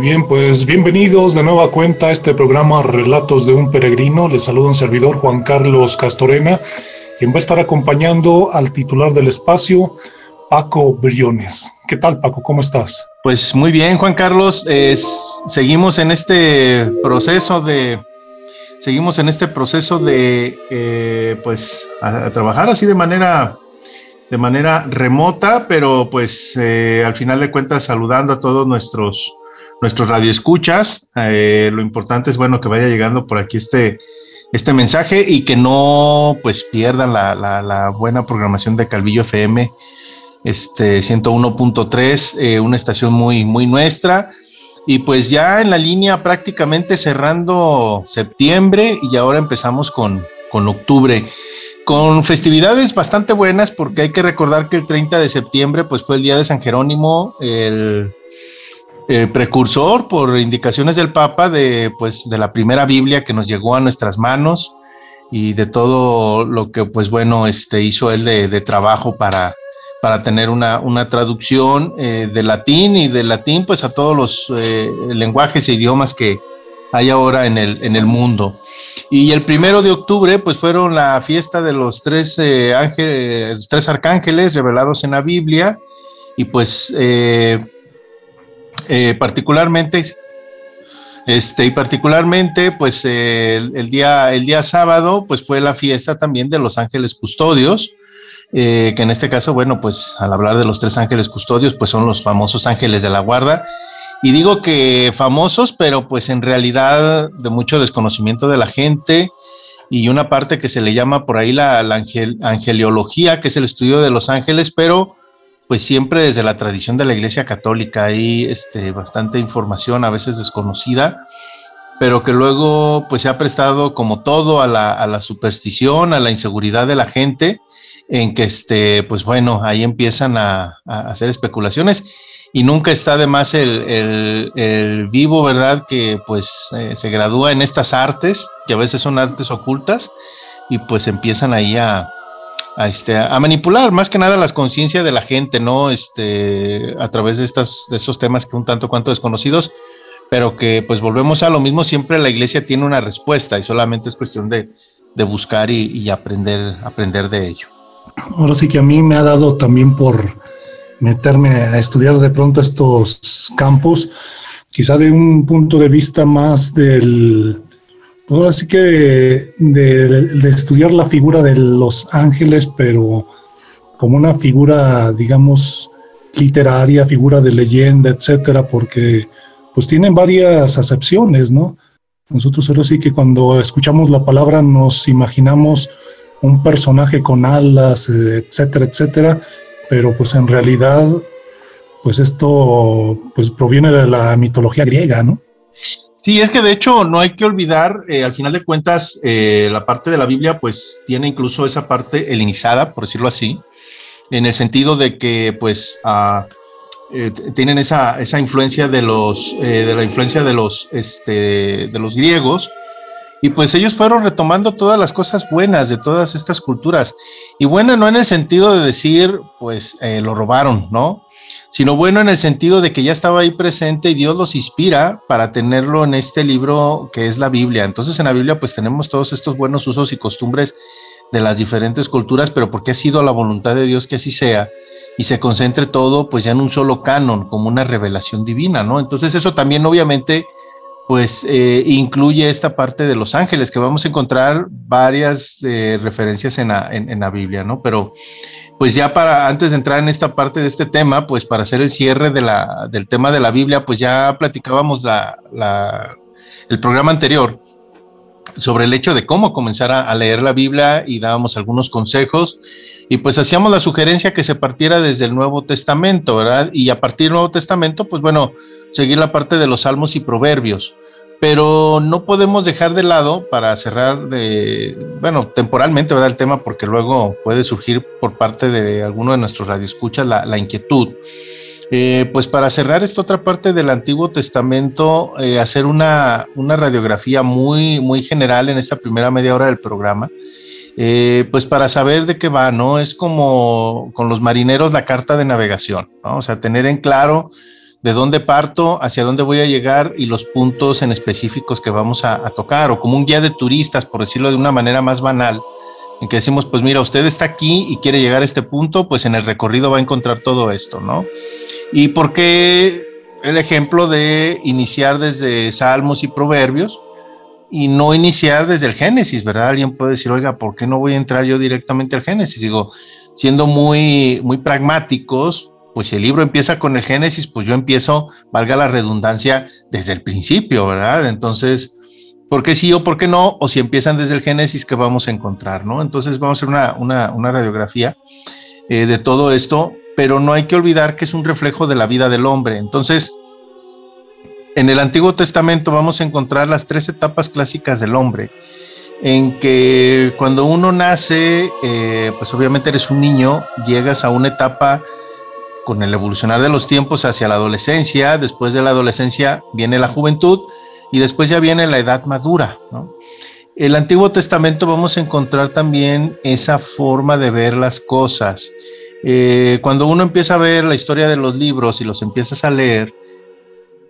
Bien, pues bienvenidos de nueva cuenta a este programa Relatos de un Peregrino. Les saluda un servidor Juan Carlos Castorena, quien va a estar acompañando al titular del espacio, Paco Briones. ¿Qué tal, Paco? ¿Cómo estás? Pues muy bien, Juan Carlos. seguimos en este proceso de seguimos en este proceso de eh, pues a, trabajar así de manera de manera remota, pero pues eh, al final de cuentas saludando a todos nuestros nuestros radioescuchas. Eh, lo importante es, bueno, que vaya llegando por aquí este, este mensaje y que no, pues, pierdan la, la, buena programación de Calvillo FM, este 101.3, eh, una estación muy, muy nuestra. Y pues ya en la línea prácticamente cerrando septiembre y ahora empezamos con, con octubre con festividades bastante buenas porque hay que recordar que el 30 de septiembre pues fue el día de San Jerónimo, el eh, precursor por indicaciones del Papa de, pues, de la primera Biblia que nos llegó a nuestras manos y de todo lo que, pues bueno, este, hizo él de, trabajo para, para tener una, una traducción eh, de latín y de latín, pues a todos los eh, lenguajes e idiomas que hay ahora en el, en el mundo. Y el primero de octubre, pues fueron la fiesta de los tres, ángeles, tres arcángeles revelados en la Biblia y pues eh, particularmente, este, y particularmente, pues el, día, el día sábado, pues fue la fiesta también de los ángeles custodios, eh, que en este caso, bueno, pues al hablar de los tres ángeles custodios, pues son los famosos ángeles de la guarda. Y digo que famosos, pero pues en realidad de mucho desconocimiento de la gente y una parte que se le llama por ahí la, la angeliología, que es el estudio de los ángeles, pero pues siempre desde la tradición de la Iglesia Católica hay este, bastante información, a veces desconocida, pero que luego pues se ha prestado como todo a la, superstición, a la inseguridad de la gente, en que este, pues bueno, ahí empiezan a, hacer especulaciones y nunca está de más el, vivo, ¿verdad? Que pues eh, se gradúa en estas artes, que a veces son artes ocultas, y pues empiezan ahí a, a, este, a manipular más que nada las conciencias de la gente, ¿no? Este, a través de, estas, de estos temas que un tanto cuanto desconocidos, pero que pues volvemos a lo mismo, siempre la iglesia tiene una respuesta y solamente es cuestión de, de buscar y, y, aprender, aprender de ello. Ahora sí que a mí me ha dado también por meterme a estudiar de pronto estos campos, quizá de un punto de vista más del, ahora sí que de, estudiar la figura de los ángeles, pero como una figura, digamos, literaria, figura de leyenda, etcétera, porque pues tienen varias acepciones, ¿no? Nosotros ahora sí que cuando escuchamos la palabra nos imaginamos un personaje con alas, etcétera, etcétera, pero pues en realidad, pues esto pues proviene de la mitología griega, ¿no? Sí, es que de hecho no hay que olvidar, eh, al final de cuentas, eh, la parte de la Biblia pues tiene incluso esa parte helenizada, por decirlo así, en el sentido de que pues eh, tienen esa, esa, influencia de los, de la influencia de los, este, de los griegos, y pues ellos fueron retomando todas las cosas buenas de todas estas culturas. Y buena no en el sentido de decir, pues lo robaron, ¿no? Sino bueno en el sentido de que ya estaba ahí presente y Dios los inspira para tenerlo en este libro que es la Biblia. Entonces en la Biblia pues tenemos todos estos buenos usos y costumbres de las diferentes culturas, pero porque ha sido la voluntad de Dios que así sea y se concentre todo pues ya en un solo canon, como una revelación divina, ¿no? Entonces eso también obviamente pues eh, incluye esta parte de los ángeles, que vamos a encontrar varias eh, referencias en la, en la Biblia, ¿no? Pero pues ya para, antes de entrar en esta parte de este tema, pues para hacer el cierre de la, del tema de la Biblia, pues ya platicábamos la, el programa anterior sobre el hecho de cómo comenzar a, leer la Biblia y dábamos algunos consejos y pues hacíamos la sugerencia que se partiera desde el Nuevo Testamento, ¿verdad? Y a partir del Nuevo Testamento, pues bueno, seguir la parte de los salmos y proverbios pero no podemos dejar de lado para cerrar bueno, temporalmente, ¿verdad? El tema, porque luego puede surgir por parte de alguno de nuestros radioescuchas la, inquietud. Eh, pues para cerrar esta otra parte del Antiguo Testamento, eh, hacer una, una, radiografía muy, muy general en esta primera media hora del programa, eh, pues para saber de qué va, ¿no? Es como con los marineros la carta de navegación, ¿no? O sea, tener en claro de dónde parto, hacia dónde voy a llegar y los puntos en específicos que vamos a, tocar, o como un guía de turistas, por decirlo de una manera más banal, en que decimos, pues mira, usted está aquí y quiere llegar a este punto, pues en el recorrido va a encontrar todo esto, ¿no? Y por qué el ejemplo de iniciar desde Salmos y Proverbios y no iniciar desde el Génesis, ¿verdad? Alguien puede decir, oiga, ¿por qué no voy a entrar yo directamente al Génesis? Digo, siendo muy, muy pragmáticos, pues el libro empieza con el Génesis, pues yo empiezo, valga la redundancia, desde el principio, ¿verdad? Entonces, ¿por qué sí o por qué no? O si empiezan desde el Génesis, ¿qué vamos a encontrar, no? Entonces vamos a hacer una, radiografía eh, de todo esto, pero no hay que olvidar que es un reflejo de la vida del hombre. Entonces, en el Antiguo Testamento vamos a encontrar las tres etapas clásicas del hombre, en que cuando uno nace, eh, pues obviamente eres un niño, llegas a una etapa con el evolucionar de los tiempos hacia la adolescencia, después de la adolescencia viene la juventud y después ya viene la edad madura. El Antiguo Testamento vamos a encontrar también esa forma de ver las cosas. Eh, cuando uno empieza a ver la historia de los libros y los empiezas a leer,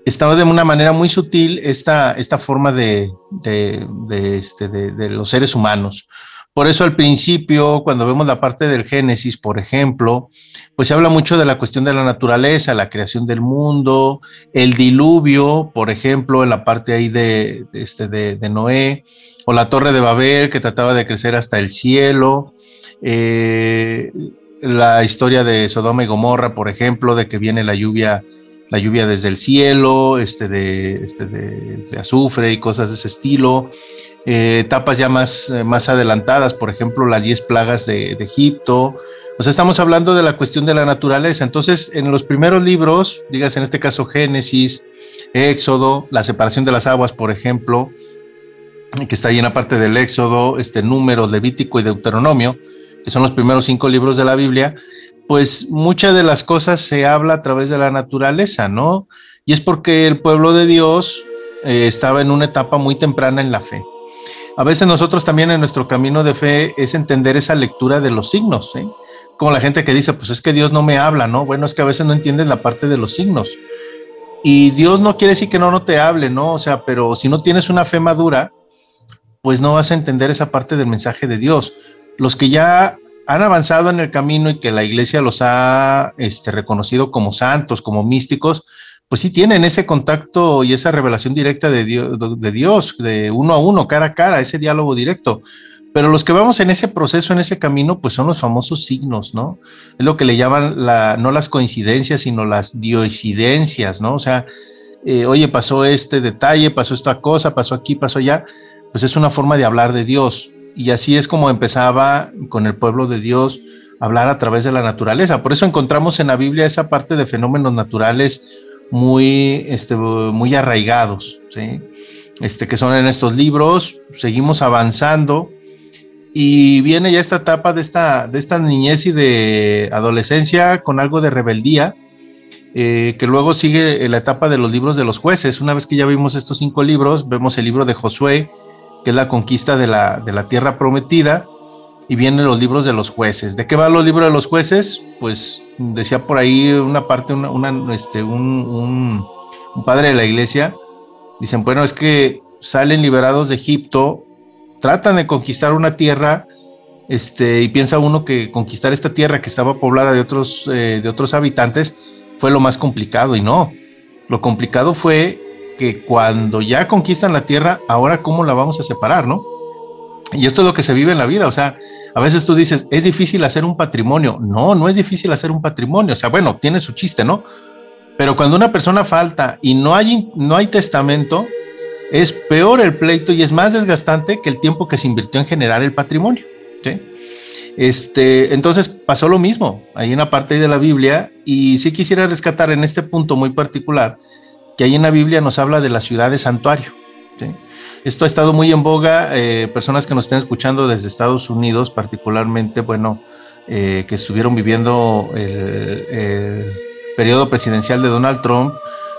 está de una manera muy sutil esta, esta forma de, este, de los seres humanos. Por eso al principio, cuando vemos la parte del Génesis, por ejemplo, pues se habla mucho de la cuestión de la naturaleza, la creación del mundo, el diluvio, por ejemplo, en la parte ahí de, este, de, Noé, o la torre de Babel que trataba de crecer hasta el cielo, eh, la historia de Sodoma y Gomorra, por ejemplo, de que viene la lluvia la lluvia desde el cielo, este de, este de, azufre y cosas de ese estilo. Eh, etapas ya más, eh, más adelantadas, por ejemplo, las 10 plagas de, Egipto. O sea, estamos hablando de la cuestión de la naturaleza. Entonces, en los primeros libros, digas en este caso Génesis, Éxodo, la separación de las aguas, por ejemplo, que está ahí en la parte del Éxodo, este número, Levítico y Deuteronomio, que son los primeros cinco libros de la Biblia, pues muchas de las cosas se habla a través de la naturaleza, ¿no? Y es porque el pueblo de Dios eh, estaba en una etapa muy temprana en la fe. A veces nosotros también en nuestro camino de fe es entender esa lectura de los signos, ¿eh? Como la gente que dice, pues es que Dios no me habla, ¿no? Bueno, es que a veces no entiendes la parte de los signos. Y Dios no quiere decir que no, no te hable, ¿no? O sea, pero si no tienes una fe madura, pues no vas a entender esa parte del mensaje de Dios. Los que ya han avanzado en el camino y que la iglesia los ha este, reconocido como santos, como místicos, pues sí tienen ese contacto y esa revelación directa de Dios, de Dios, de uno a uno, cara a cara, ese diálogo directo. Pero los que vamos en ese proceso, en ese camino, pues son los famosos signos, ¿no? Es lo que le llaman la, no las coincidencias, sino las diosidencias, ¿no? O sea, eh, oye, pasó este detalle, pasó esta cosa, pasó aquí, pasó allá, pues es una forma de hablar de Dios. Y así es como empezaba con el pueblo de Dios hablar a través de la naturaleza. Por eso encontramos en la Biblia esa parte de fenómenos naturales muy, este, muy arraigados, ¿sí? este, que son en estos libros. Seguimos avanzando y viene ya esta etapa de esta, de esta niñez y de adolescencia con algo de rebeldía, eh, que luego sigue la etapa de los libros de los jueces. Una vez que ya vimos estos cinco libros, vemos el libro de Josué, que es la conquista de la, de la tierra prometida, y vienen los libros de los jueces. ¿De qué van los libros de los jueces? Pues decía por ahí una parte, una, este, un, un, padre de la iglesia, dicen, bueno, es que salen liberados de Egipto, tratan de conquistar una tierra, este, y piensa uno que conquistar esta tierra que estaba poblada de otros, eh, de otros habitantes fue lo más complicado, y no. Lo complicado fue que cuando ya conquistan la tierra, ahora cómo la vamos a separar, ¿no? Y esto es lo que se vive en la vida, o sea, a veces tú dices, es difícil hacer un patrimonio. No, no es difícil hacer un patrimonio, o sea, bueno, tiene su chiste, ¿no? Pero cuando una persona falta y no hay, no hay testamento, es peor el pleito y es más desgastante que el tiempo que se invirtió en generar el patrimonio. ¿sí? Este, entonces pasó lo mismo en la parte de la Biblia y sí quisiera rescatar en este punto muy particular que ahí en la Biblia nos habla de la ciudad de santuario. Esto ha estado muy en boga, eh, personas que nos estén escuchando desde Estados Unidos particularmente, bueno, eh, que estuvieron viviendo el, periodo presidencial de Donald Trump,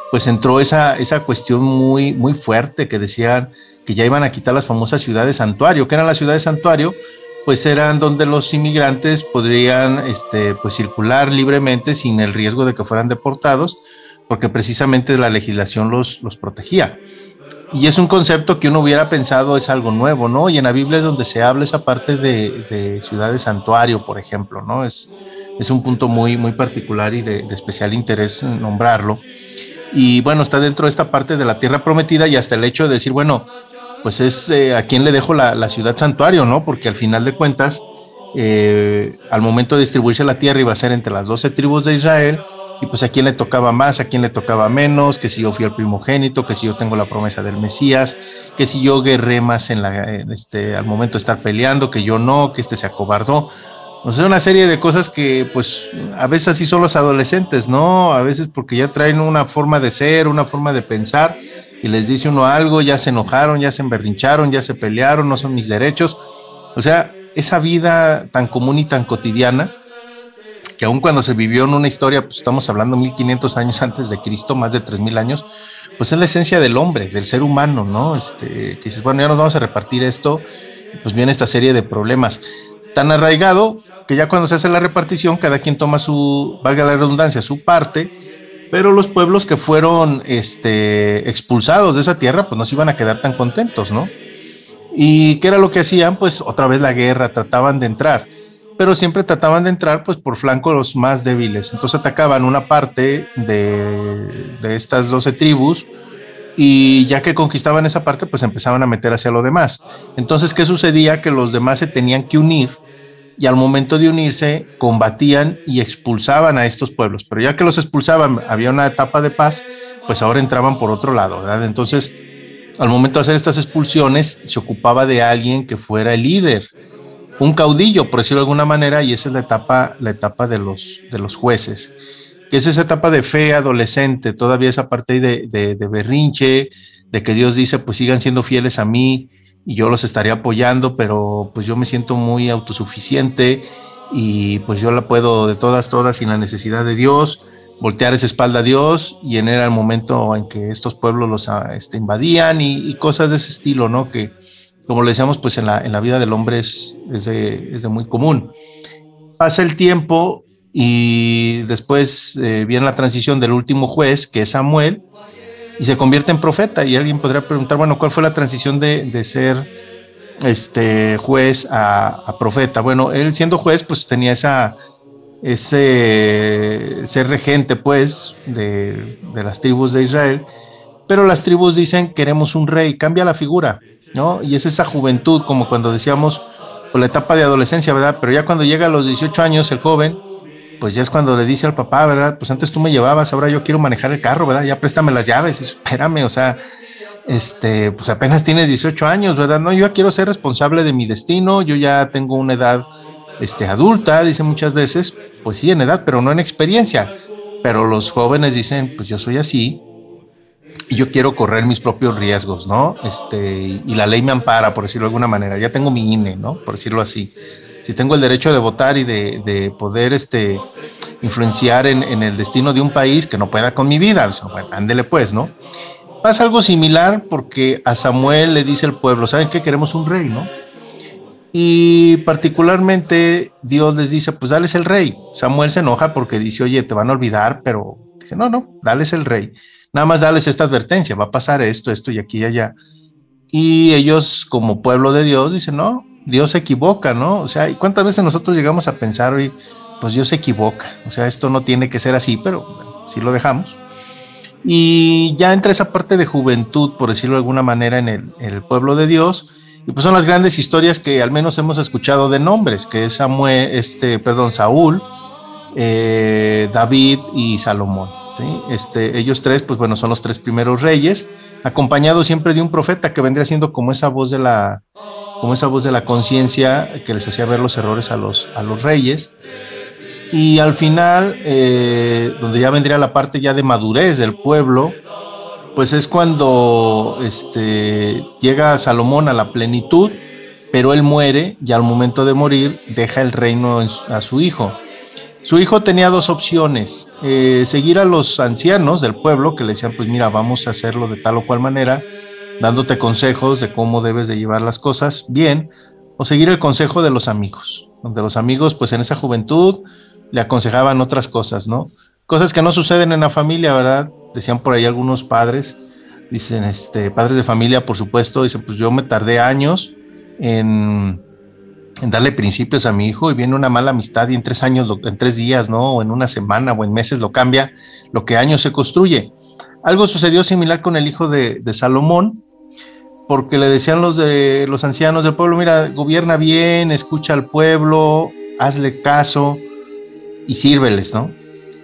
pues entró esa, esa cuestión muy, muy fuerte que decían que ya iban a quitar las famosas ciudades santuario. ¿Qué eran las ciudades santuario? pues eran donde los inmigrantes podrían este, pues circular libremente sin el riesgo de que fueran deportados, porque precisamente la legislación los, los protegía. Y es un concepto que uno hubiera pensado es algo nuevo, ¿no? Y en la Biblia es donde se habla esa parte de, de ciudad de santuario, por ejemplo, ¿no? Es, es un punto muy, muy particular y de, especial interés nombrarlo. Y bueno, está dentro de esta parte de la tierra prometida y hasta el hecho de decir, bueno, pues es eh, a quién le dejo la, ciudad santuario, ¿no? Porque al final de cuentas, eh, al momento de distribuirse la tierra iba a ser entre las doce tribus de Israel, y pues a quién le tocaba más, a quién le tocaba menos, que si yo fui el primogénito, que si yo tengo la promesa del Mesías, que si yo guerré más en la, este, al momento de estar peleando, que yo no, que este se acobardó. O sea, una serie de cosas que pues a veces así son los adolescentes, ¿no? A veces porque ya traen una forma de ser, una forma de pensar, y les dice uno algo, ya se enojaron, ya se emberrincharon, ya se pelearon, no son mis derechos. O sea, esa vida tan común y tan cotidiana, que aun cuando se vivió en una historia, pues estamos hablando 1500 años antes de Cristo, más de 3000 años, pues es la esencia del hombre, del ser humano, ¿no? Este, que dices, bueno, ya nos vamos a repartir esto, pues viene esta serie de problemas. Tan arraigado que ya cuando se hace la repartición, cada quien toma su, valga la redundancia, su parte, pero los pueblos que fueron este, expulsados de esa tierra, pues no se iban a quedar tan contentos, ¿no? ¿Y qué era lo que hacían? Pues otra vez la guerra, trataban de entrar, pero siempre trataban de entrar pues por flancos más débiles. Entonces atacaban una parte de, de estas 12 tribus y ya que conquistaban esa parte, pues empezaban a meter hacia lo demás. Entonces, ¿qué sucedía? Que los demás se tenían que unir y al momento de unirse combatían y expulsaban a estos pueblos. Pero ya que los expulsaban, había una etapa de paz, pues ahora entraban por otro lado, ¿verdad? Entonces, al momento de hacer estas expulsiones, se ocupaba de alguien que fuera el líder, un caudillo, por decirlo de alguna manera, y esa es la etapa, la etapa de, los, de los jueces, que es esa etapa de fe adolescente, todavía esa parte de, de, de berrinche, de que Dios dice, pues sigan siendo fieles a mí, y yo los estaría apoyando, pero pues yo me siento muy autosuficiente y pues yo la puedo de todas, todas sin la necesidad de Dios, voltear esa espalda a Dios y en era el momento en que estos pueblos los ah, este, invadían y, cosas de ese estilo, ¿no? Que como le decíamos, pues en la, en la vida del hombre es, es, de, es muy común. Pasa el tiempo y después eh, viene la transición del último juez, que es Samuel, y se convierte en profeta. Y alguien podría preguntar, bueno, ¿cuál fue la transición de, de ser este juez a, profeta? Bueno, él siendo juez, pues tenía esa, ese ser regente, pues, de, de las tribus de Israel. Pero las tribus dicen, queremos un rey, cambia la figura, ¿no? Y es esa juventud, como cuando decíamos, por la etapa de adolescencia, ¿verdad? Pero ya cuando llega a los 18 años, el joven, pues ya es cuando le dice al papá, ¿verdad? Pues antes tú me llevabas, ahora yo quiero manejar el carro, ¿verdad? Ya préstame las llaves, espérame, o sea, este, pues apenas tienes 18 años, ¿verdad? No, yo ya quiero ser responsable de mi destino, yo ya tengo una edad este, adulta, dice muchas veces, pues sí, en edad, pero no en experiencia. Pero los jóvenes dicen, pues yo soy así y yo quiero correr mis propios riesgos, ¿no? Este, y la ley me ampara, por decirlo de alguna manera, ya tengo mi INE, ¿no? Por decirlo así si tengo el derecho de votar y de, poder este, influenciar en, el destino de un país que no pueda con mi vida, bueno, ándele pues, ¿no? Pasa algo similar porque a Samuel le dice el pueblo, ¿saben qué? Queremos un rey, ¿no? Y particularmente Dios les dice, pues dales el rey. Samuel se enoja porque dice, oye, te van a olvidar, pero dice, no, no, dales el rey. Nada más dales esta advertencia, va a pasar esto, esto y aquí y allá. Y ellos como pueblo de Dios dicen, no, Dios se equivoca, ¿no? O sea, ¿y cuántas veces nosotros llegamos a pensar, hoy, pues Dios se equivoca? O sea, esto no tiene que ser así, pero bueno, sí lo dejamos. Y ya entra esa parte de juventud, por decirlo de alguna manera, en el, pueblo de Dios, Y pues son las grandes historias que al menos hemos escuchado de nombres, que es Samuel, este, perdón, Saúl, eh, David y Salomón. Este, ellos tres, pues bueno, son los tres primeros reyes, acompañados siempre de un profeta que vendría siendo como esa voz de la, como esa voz de la conciencia que les hacía ver los errores a los, a los reyes. Y al final, eh, donde ya vendría la parte ya de madurez del pueblo, pues es cuando este, llega Salomón a la plenitud, pero él muere y al momento de morir deja el reino a su hijo. Su hijo tenía dos opciones, eh, seguir a los ancianos del pueblo que le decían, pues mira, vamos a hacerlo de tal o cual manera, dándote consejos de cómo debes de llevar las cosas bien, o seguir el consejo de los amigos, donde los amigos, pues en esa juventud, le aconsejaban otras cosas, ¿no? Cosas que no suceden en la familia, ¿verdad? Decían por ahí algunos padres, dicen, este, padres de familia, por supuesto, dicen, pues yo me tardé años en en darle principios a mi hijo y viene una mala amistad y en tres años, en tres días, ¿no? O en una semana o en meses lo cambia, lo que años se construye. Algo sucedió similar con el hijo de, Salomón, porque le decían los de los ancianos del pueblo, mira, gobierna bien, escucha al pueblo, hazle caso y sírveles, ¿no?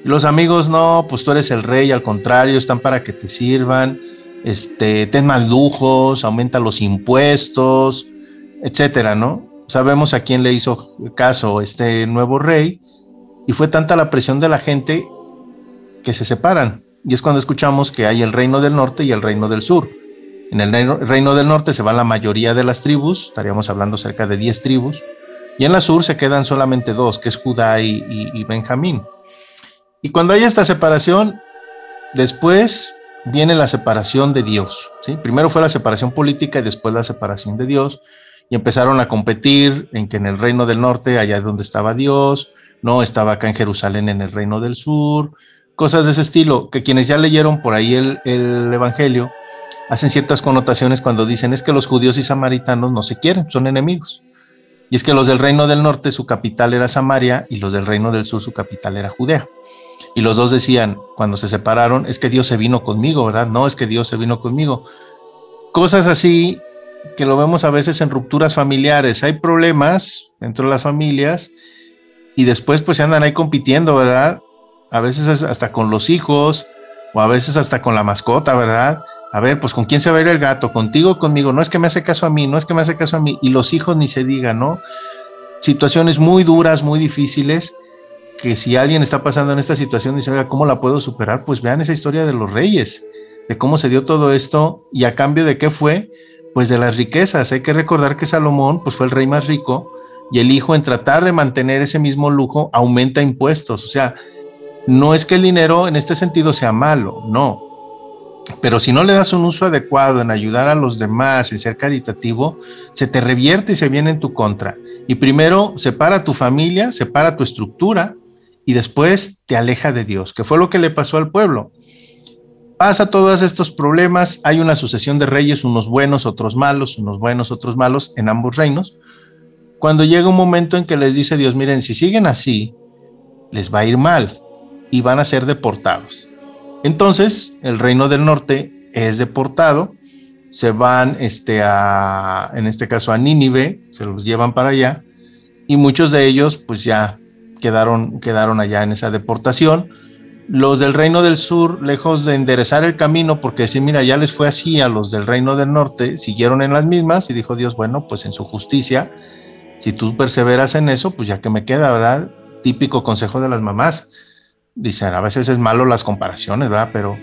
Y los amigos, no, pues tú eres el rey, al contrario, están para que te sirvan, este, ten más lujos, aumenta los impuestos, etcétera, ¿no? Sabemos a quién le hizo caso este nuevo rey, y fue tanta la presión de la gente que se separan. Y es cuando escuchamos que hay el reino del norte y el reino del sur. En el reino del norte se va la mayoría de las tribus, estaríamos hablando cerca de 10 tribus, y en la sur se quedan solamente dos, que es Judá y, Benjamín. Y cuando hay esta separación, después viene la separación de Dios. ¿sí? Primero fue la separación política y después la separación de Dios y empezaron a competir en que en el reino del norte, allá donde estaba Dios, no estaba acá en Jerusalén en el reino del sur, cosas de ese estilo, que quienes ya leyeron por ahí el, el Evangelio hacen ciertas connotaciones cuando dicen es que los judíos y samaritanos no se quieren, son enemigos. Y es que los del reino del norte su capital era Samaria y los del reino del sur su capital era Judea. Y los dos decían, cuando se separaron, es que Dios se vino conmigo, ¿verdad? No, es que Dios se vino conmigo. Cosas así que lo vemos a veces en rupturas familiares. Hay problemas dentro de las familias y después pues se andan ahí compitiendo, ¿verdad? A veces hasta con los hijos o a veces hasta con la mascota, ¿verdad? A ver, pues con quién se va a ir el gato, contigo conmigo. No es que me hace caso a mí, no es que me hace caso a mí. Y los hijos ni se diga, ¿no? Situaciones muy duras, muy difíciles, que si alguien está pasando en esta situación y dice, oiga, ¿cómo la puedo superar? Pues vean esa historia de los reyes, de cómo se dio todo esto y a cambio de qué fue, pues de las riquezas. Hay que recordar que Salomón pues fue el rey más rico y el hijo en tratar de mantener ese mismo lujo aumenta impuestos. O sea, no es que el dinero en este sentido sea malo, no. Pero si no le das un uso adecuado en ayudar a los demás, en ser caritativo, se te revierte y se viene en tu contra. Y primero separa tu familia, separa tu estructura y después te aleja de Dios, que fue lo que le pasó al pueblo pasa todos estos problemas, hay una sucesión de reyes, unos buenos, otros malos, unos buenos, otros malos en ambos reinos. Cuando llega un momento en que les dice Dios, miren, si siguen así, les va a ir mal y van a ser deportados. Entonces, el reino del norte es deportado, se van este, a, en este caso a Nínive, se los llevan para allá, y muchos de ellos pues ya quedaron, quedaron allá en esa deportación los del reino del sur, lejos de enderezar el camino, porque si mira, ya les fue así a los del reino del norte, siguieron en las mismas y dijo Dios, bueno, pues en su justicia, si tú perseveras en eso, pues ya que me queda, ¿verdad? Típico consejo de las mamás. Dicen, a veces es malo las comparaciones, ¿verdad? Pero,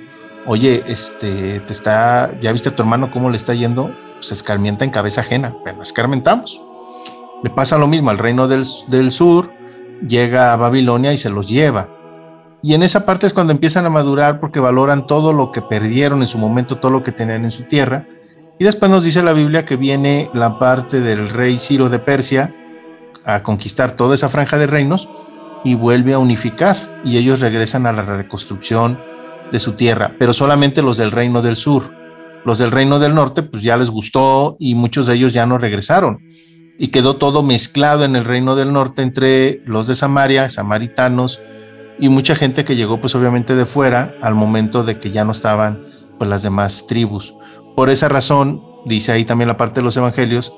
oye, este, te está, ya viste a tu hermano cómo le está yendo, se escarmienta en cabeza ajena, pero escarmentamos. Le pasa lo mismo al reino del, del sur, llega a Babilonia y se los lleva y en esa parte es cuando empiezan a madurar porque valoran todo lo que perdieron en su momento, todo lo que tenían en su tierra. Y después nos dice la Biblia que viene la parte del rey Ciro de Persia a conquistar toda esa franja de reinos y vuelve a unificar. Y ellos regresan a la reconstrucción de su tierra, pero solamente los del reino del sur. Los del reino del norte, pues ya les gustó y muchos de ellos ya no regresaron. Y quedó todo mezclado en el reino del norte entre los de Samaria, samaritanos, y mucha gente que llegó pues obviamente de fuera al momento de que ya no estaban pues las demás tribus. Por esa razón dice ahí también la parte de los evangelios,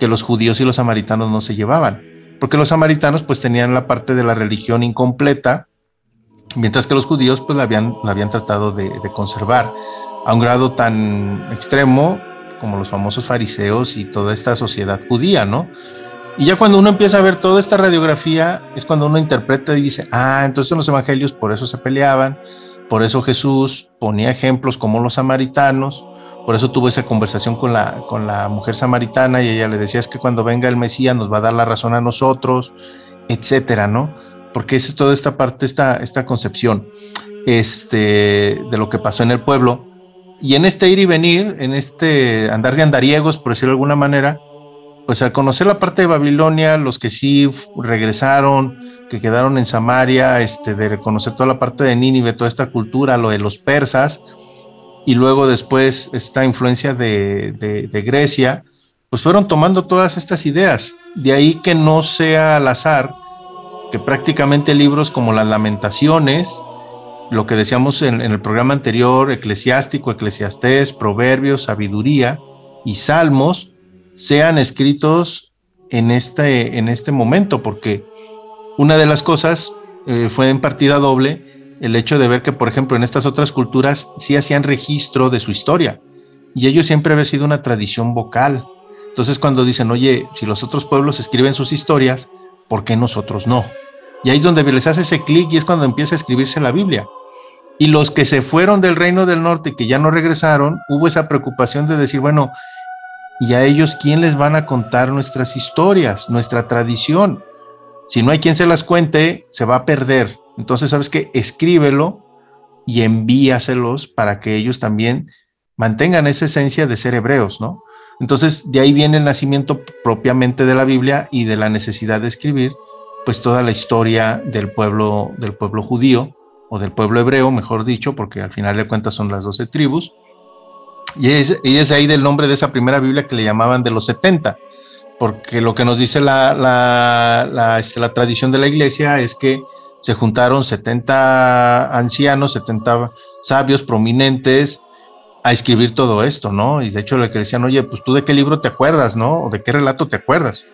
que los judíos y los samaritanos no se llevaban, porque los samaritanos pues tenían la parte de la religión incompleta, mientras que los judíos pues la habían, la habían tratado de, de conservar a un grado tan extremo como los famosos fariseos y toda esta sociedad judía, ¿no? Y ya cuando uno empieza a ver toda esta radiografía, es cuando uno interpreta y dice, ah, entonces en los evangelios por eso se peleaban, por eso Jesús ponía ejemplos como los samaritanos, por eso tuvo esa conversación con la, con la mujer samaritana y ella le decía, es que cuando venga el Mesías nos va a dar la razón a nosotros, etcétera, ¿no? Porque es toda esta parte, esta, esta concepción este, de lo que pasó en el pueblo. Y en este ir y venir, en este andar de andariegos, por decirlo de alguna manera, pues al conocer la parte de Babilonia, los que sí regresaron, que quedaron en Samaria, este, de reconocer toda la parte de Nínive, toda esta cultura, lo de los persas, y luego después esta influencia de, de, Grecia, pues fueron tomando todas estas ideas. De ahí que no sea al azar que prácticamente libros como las lamentaciones, lo que decíamos en, en, el programa anterior, eclesiástico, eclesiastés, proverbios, sabiduría y salmos, sean escritos en este, en este momento, porque una de las cosas eh, fue en partida doble el hecho de ver que, por ejemplo, en estas otras culturas sí hacían registro de su historia y ellos siempre había sido una tradición vocal. Entonces cuando dicen, oye, si los otros pueblos escriben sus historias, ¿por qué nosotros no? Y ahí es donde les hace ese clic y es cuando empieza a escribirse la Biblia. Y los que se fueron del reino del norte que ya no regresaron, hubo esa preocupación de decir, bueno, ¿y a ellos quién les van a contar nuestras historias, nuestra tradición? Si no hay quien se las cuente, se va a perder. Entonces, ¿sabes qué? Escríbelo y envíaselos para que ellos también mantengan esa esencia de ser hebreos, ¿no? Entonces, de ahí viene el nacimiento propiamente de la Biblia y de la necesidad de escribir, pues toda la historia del pueblo, del pueblo judío o del pueblo hebreo, mejor dicho, porque al final de cuentas son las doce tribus. Y es, ahí del nombre de esa primera Biblia que le llamaban de los 70 porque lo que nos dice la, este, la, tradición de la iglesia es que se juntaron 70 ancianos, 70 sabios prominentes a escribir todo esto, ¿no? Y de hecho le que decían, oye, pues tú de qué libro te acuerdas, ¿no? O de qué relato te acuerdas.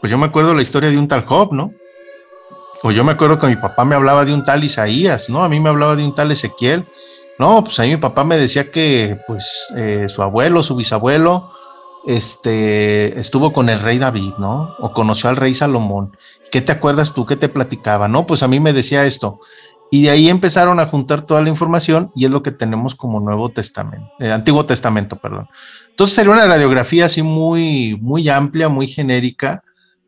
Pues yo me acuerdo la historia de un tal Job, ¿no? O yo me acuerdo que mi papá me hablaba de un tal Isaías, ¿no? A mí me hablaba de un tal Ezequiel. No, pues a mí mi papá me decía que, pues, eh, su abuelo, su bisabuelo, este, estuvo con el rey David, ¿no? O conoció al rey Salomón. ¿Qué te acuerdas tú? ¿Qué te platicaba? No, pues a mí me decía esto. Y de ahí empezaron a juntar toda la información y es lo que tenemos como Nuevo Testamento, eh, Antiguo Testamento, perdón. Entonces sería una radiografía así muy, muy amplia, muy genérica,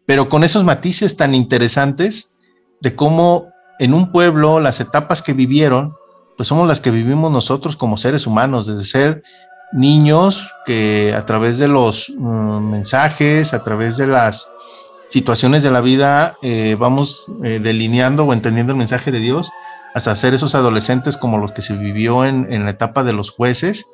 pero con esos matices tan interesantes de cómo en un pueblo las etapas que vivieron, pues somos las que vivimos nosotros como seres humanos, desde ser niños que a través de los mm, mensajes, a través de las situaciones de la vida, eh, vamos eh, delineando o entendiendo el mensaje de Dios, hasta ser esos adolescentes como los que se vivió en, en la etapa de los jueces,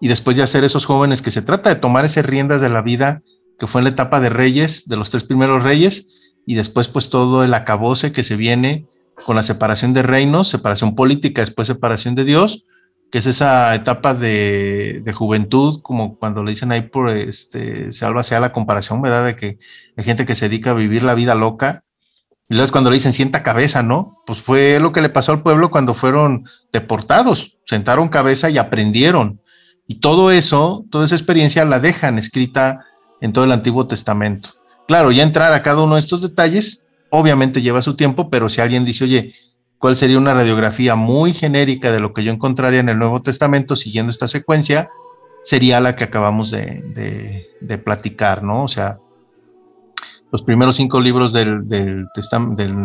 y después de hacer esos jóvenes que se trata de tomar esas riendas de la vida, que fue en la etapa de reyes, de los tres primeros reyes, y después pues todo el acabose que se viene con la separación de reinos, separación política, después separación de Dios, que es esa etapa de, juventud, como cuando le dicen ahí por este, se alba sea la comparación, ¿verdad? De que hay gente que se dedica a vivir la vida loca. Y luego es cuando le dicen sienta cabeza, ¿no? Pues fue lo que le pasó al pueblo cuando fueron deportados, sentaron cabeza y aprendieron. Y todo eso, toda esa experiencia la dejan escrita en todo el Antiguo Testamento. Claro, ya entrar a cada uno de estos detalles, obviamente lleva su tiempo, pero si alguien dice, oye, cuál sería una radiografía muy genérica de lo que yo encontraría en el Nuevo Testamento siguiendo esta secuencia, sería la que acabamos de, platicar, ¿no? O sea, los primeros cinco libros del,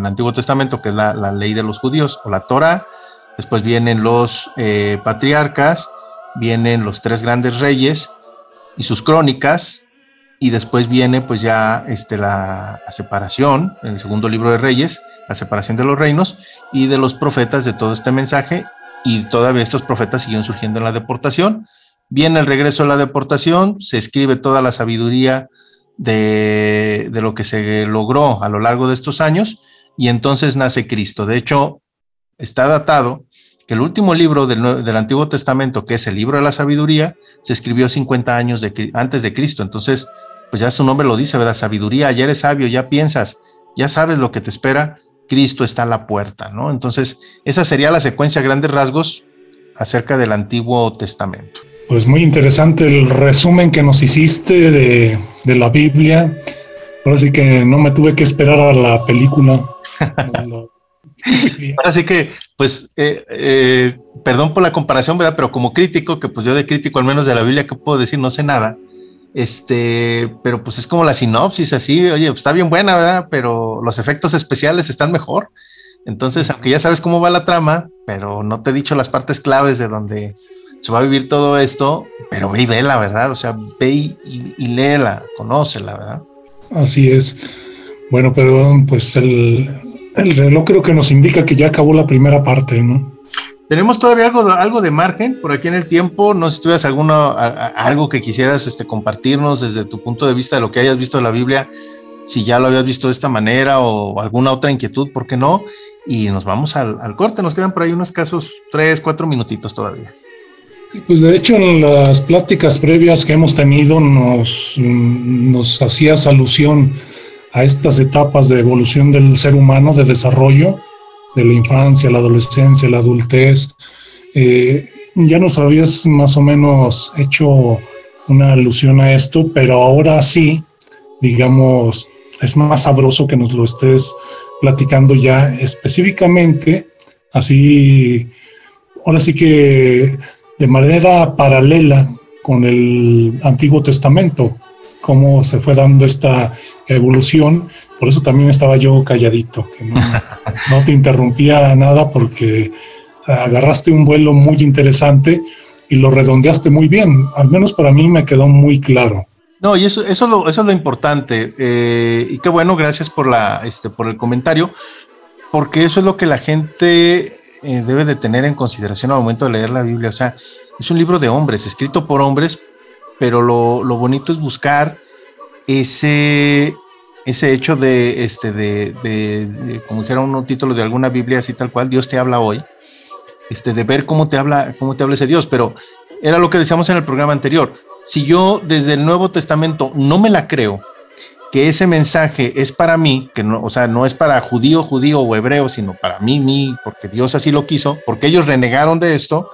Antiguo Testamento, que es la, ley de los judíos o la Torah, después vienen los eh, patriarcas, vienen los tres grandes reyes y sus crónicas, y después viene pues ya este, la, separación en el segundo libro de Reyes, la separación de los reinos y de los profetas de todo este mensaje, y todavía estos profetas siguen surgiendo en la deportación. Viene el regreso a la deportación, se escribe toda la sabiduría de, de lo que se logró a lo largo de estos años, y entonces nace Cristo. De hecho, está datado que el último libro del, Antiguo Testamento, que es el libro de la sabiduría, se escribió 50 años antes de Cristo. Entonces, pues ya su nombre lo dice, ¿verdad? Sabiduría, ya eres sabio, ya piensas, ya sabes lo que te espera, Cristo está a la puerta, ¿no? Entonces, esa sería la secuencia grandes rasgos acerca del Antiguo Testamento. Pues muy interesante el resumen que nos hiciste de, la Biblia. Ahora que no me tuve que esperar a la película. Así que, pues, eh, eh, perdón por la comparación, ¿verdad? Pero como crítico, que pues yo de crítico al menos de la Biblia, ¿qué puedo decir? No sé nada. Este, pero pues es como la sinopsis, así, oye, pues está bien buena, ¿verdad? Pero los efectos especiales están mejor. Entonces, aunque ya sabes cómo va la trama, pero no te he dicho las partes claves de donde se va a vivir todo esto, pero ve y vela, ¿verdad? O sea, ve y, y léela, conócela, ¿verdad? Así es. Bueno, pero pues el, el reloj creo que nos indica que ya acabó la primera parte, ¿no? Tenemos todavía algo, algo de margen por aquí en el tiempo. No sé si tuvieras alguno, algo que quisieras este, compartirnos desde tu punto de vista de lo que hayas visto en la Biblia, si ya lo habías visto de esta manera o alguna otra inquietud, ¿por qué no? Y nos vamos al, al corte. Nos quedan por ahí unos casos, tres, cuatro minutitos todavía. Pues de hecho en las pláticas previas que hemos tenido nos, nos hacías alusión a estas etapas de evolución del ser humano, de desarrollo, de la infancia, la adolescencia, la adultez. Eh, ya nos habías más o menos hecho una alusión a esto, pero ahora sí, digamos, es más sabroso que nos lo estés platicando ya específicamente, así, ahora sí que de manera paralela con el Antiguo Testamento, cómo se fue dando esta evolución. Por eso también estaba yo calladito, que no, te interrumpía nada porque agarraste un vuelo muy interesante y lo redondeaste muy bien. Al menos para mí me quedó muy claro. No, y eso, eso, es lo importante. Eh, y qué bueno, gracias por, la, este, por el comentario, porque eso es lo que la gente eh, debe de tener en consideración al momento de leer la Biblia. O sea, es un libro de hombres, escrito por hombres, pero lo, bonito es buscar ese, ese hecho de, este, de, como dijera un título de alguna Biblia así tal cual, Dios te habla hoy, este, de ver cómo te habla, cómo te habla ese Dios, pero era lo que decíamos en el programa anterior. Si yo desde el Nuevo Testamento no me la creo, que ese mensaje es para mí, que no, o sea, no es para judío, judío o hebreo, sino para mí, mí, porque Dios así lo quiso, porque ellos renegaron de esto,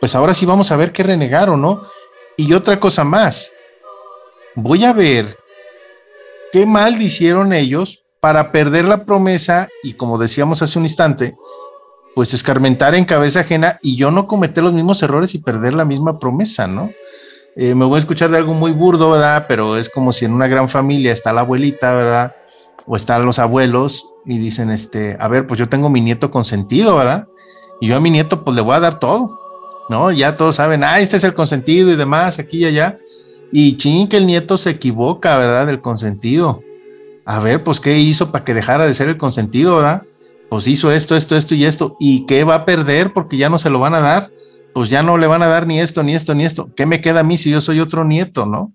pues ahora sí vamos a ver qué renegaron, ¿no? Y otra cosa más, voy a ver qué mal hicieron ellos para perder la promesa y como decíamos hace un instante, pues escarmentar en cabeza ajena y yo no cometer los mismos errores y perder la misma promesa, ¿no? Eh, me voy a escuchar de algo muy burdo, ¿verdad? Pero es como si en una gran familia está la abuelita, ¿verdad? O están los abuelos y dicen, este, a ver, pues yo tengo mi nieto consentido, ¿verdad? Y yo a mi nieto pues le voy a dar todo. ¿No? Ya todos saben, ah, este es el consentido y demás, aquí y allá. Y ching, que el nieto se equivoca, ¿verdad? Del consentido. A ver, pues, ¿qué hizo para que dejara de ser el consentido, ¿verdad? Pues hizo esto, esto, esto y esto. ¿Y qué va a perder porque ya no se lo van a dar? Pues ya no le van a dar ni esto, ni esto, ni esto. ¿Qué me queda a mí si yo soy otro nieto, no?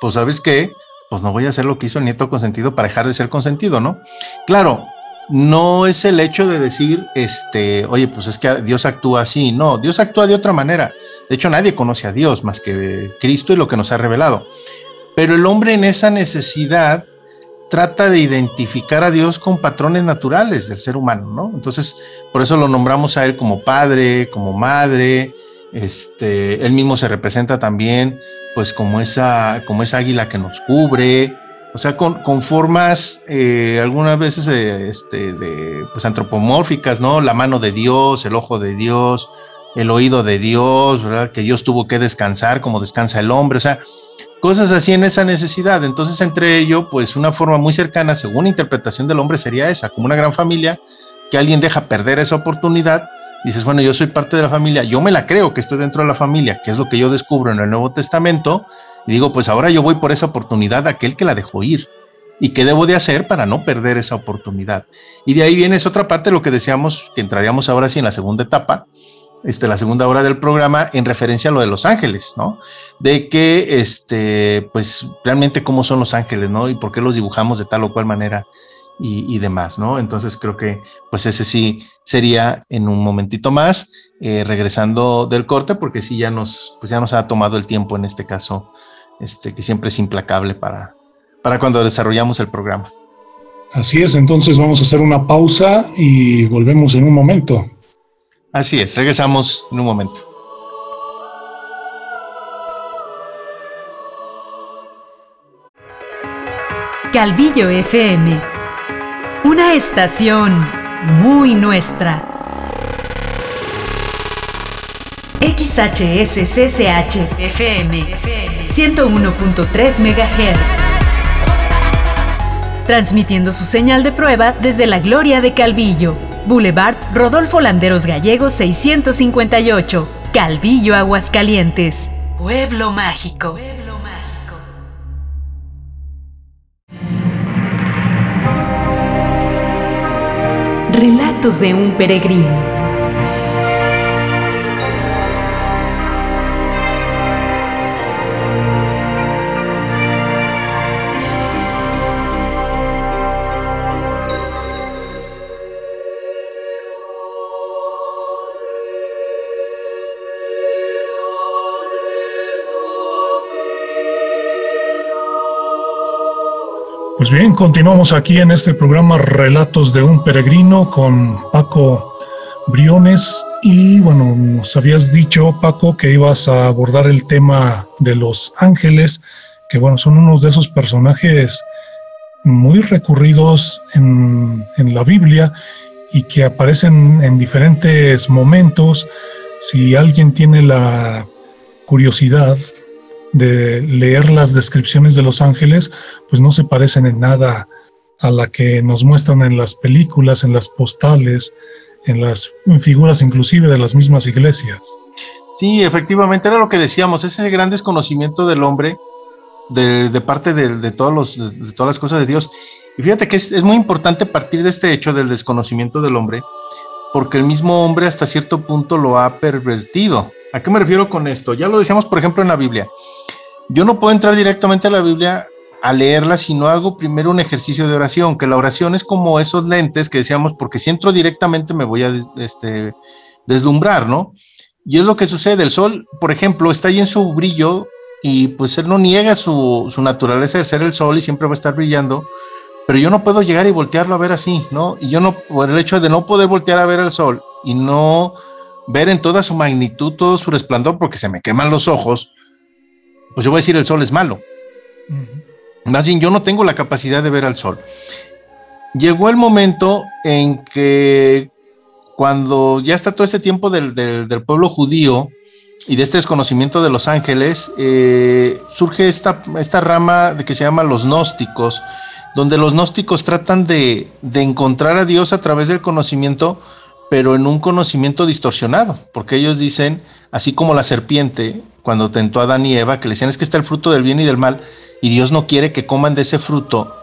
Pues, ¿sabes qué? Pues no voy a hacer lo que hizo el nieto consentido para dejar de ser consentido, ¿no? Claro, no es el hecho de decir, este, oye, pues es que Dios actúa así. No, Dios actúa de otra manera. De hecho, nadie conoce a Dios más que Cristo y lo que nos ha revelado. Pero el hombre en esa necesidad trata de identificar a Dios con patrones naturales del ser humano, ¿no? Entonces, por eso lo nombramos a él como padre, como madre, este, él mismo se representa también, pues como esa, como esa águila que nos cubre, o sea, con, formas eh, algunas veces eh, este, de, pues, antropomórficas, ¿no? La mano de Dios, el ojo de Dios, el oído de Dios, ¿verdad? Que Dios tuvo que descansar como descansa el hombre, o sea, cosas así en esa necesidad. Entonces, entre ello, pues una forma muy cercana, según interpretación del hombre, sería esa, como una gran familia, que alguien deja perder esa oportunidad. Dices, bueno, yo soy parte de la familia, yo me la creo que estoy dentro de la familia, que es lo que yo descubro en el Nuevo Testamento, y digo, pues ahora yo voy por esa oportunidad aquel que la dejó ir. ¿Y qué debo de hacer para no perder esa oportunidad? Y de ahí viene esa otra parte, lo que decíamos, que entraríamos ahora sí en la segunda etapa, este, la segunda hora del programa, en referencia a lo de los ángeles, ¿no? De que, este, pues, realmente cómo son los ángeles, ¿no? Y por qué los dibujamos de tal o cual manera. y, demás, ¿no? Entonces creo que pues ese sí sería en un momentito más, eh, regresando del corte, porque sí ya nos, pues ya nos ha tomado el tiempo en este caso, este, que siempre es implacable para, para cuando desarrollamos el programa. Así es, entonces vamos a hacer una pausa y volvemos en un momento. Así es, regresamos en un momento. Calvillo FM, una estación muy nuestra. XHSCCH FM 101.3 MHz. Transmitiendo su señal de prueba desde la Gloria de Calvillo, Boulevard Rodolfo Landeros Gallegos 658, Calvillo, Aguascalientes. Pueblo mágico. Relatos de un peregrino. Pues bien, continuamos aquí en este programa Relatos de un Peregrino con Paco Briones. Y bueno, nos habías dicho, Paco, que ibas a abordar el tema de los ángeles, que bueno, son unos de esos personajes muy recurridos en, en la Biblia y que aparecen en diferentes momentos. Si alguien tiene la curiosidad de leer las descripciones de los ángeles, pues no se parecen en nada a la que nos muestran en las películas, en las postales, en las figuras inclusive de las mismas iglesias. Sí, efectivamente, era lo que decíamos, ese gran desconocimiento del hombre de, parte de, todos los, de, todas las cosas de Dios. Y fíjate que es, es muy importante partir de este hecho del desconocimiento del hombre, porque el mismo hombre hasta cierto punto lo ha pervertido. ¿A qué me refiero con esto? Ya lo decíamos, por ejemplo, en la Biblia. Yo no puedo entrar directamente a la Biblia a leerla si no hago primero un ejercicio de oración, que la oración es como esos lentes que decíamos, porque si entro directamente me voy a este, deslumbrar, ¿no? Y es lo que sucede, el sol, por ejemplo, está ahí en su brillo y pues él no niega su, su naturaleza de ser el sol y siempre va a estar brillando, pero yo no puedo llegar y voltearlo a ver así, ¿no? Y yo no, por el hecho de no poder voltear a ver el sol y no ver en toda su magnitud, todo su resplandor, porque se me queman los ojos, pues yo voy a decir el sol es malo. Más bien yo no tengo la capacidad de ver al sol. Llegó el momento en que cuando ya está todo este tiempo del, pueblo judío y de este desconocimiento de los ángeles, eh, surge esta, esta rama de que se llama los gnósticos, donde los gnósticos tratan de, de encontrar a Dios a través del conocimiento, pero en un conocimiento distorsionado, porque ellos dicen, así como la serpiente, cuando tentó a Adán y Eva, que le decían es que está el fruto del bien y del mal, y Dios no quiere que coman de ese fruto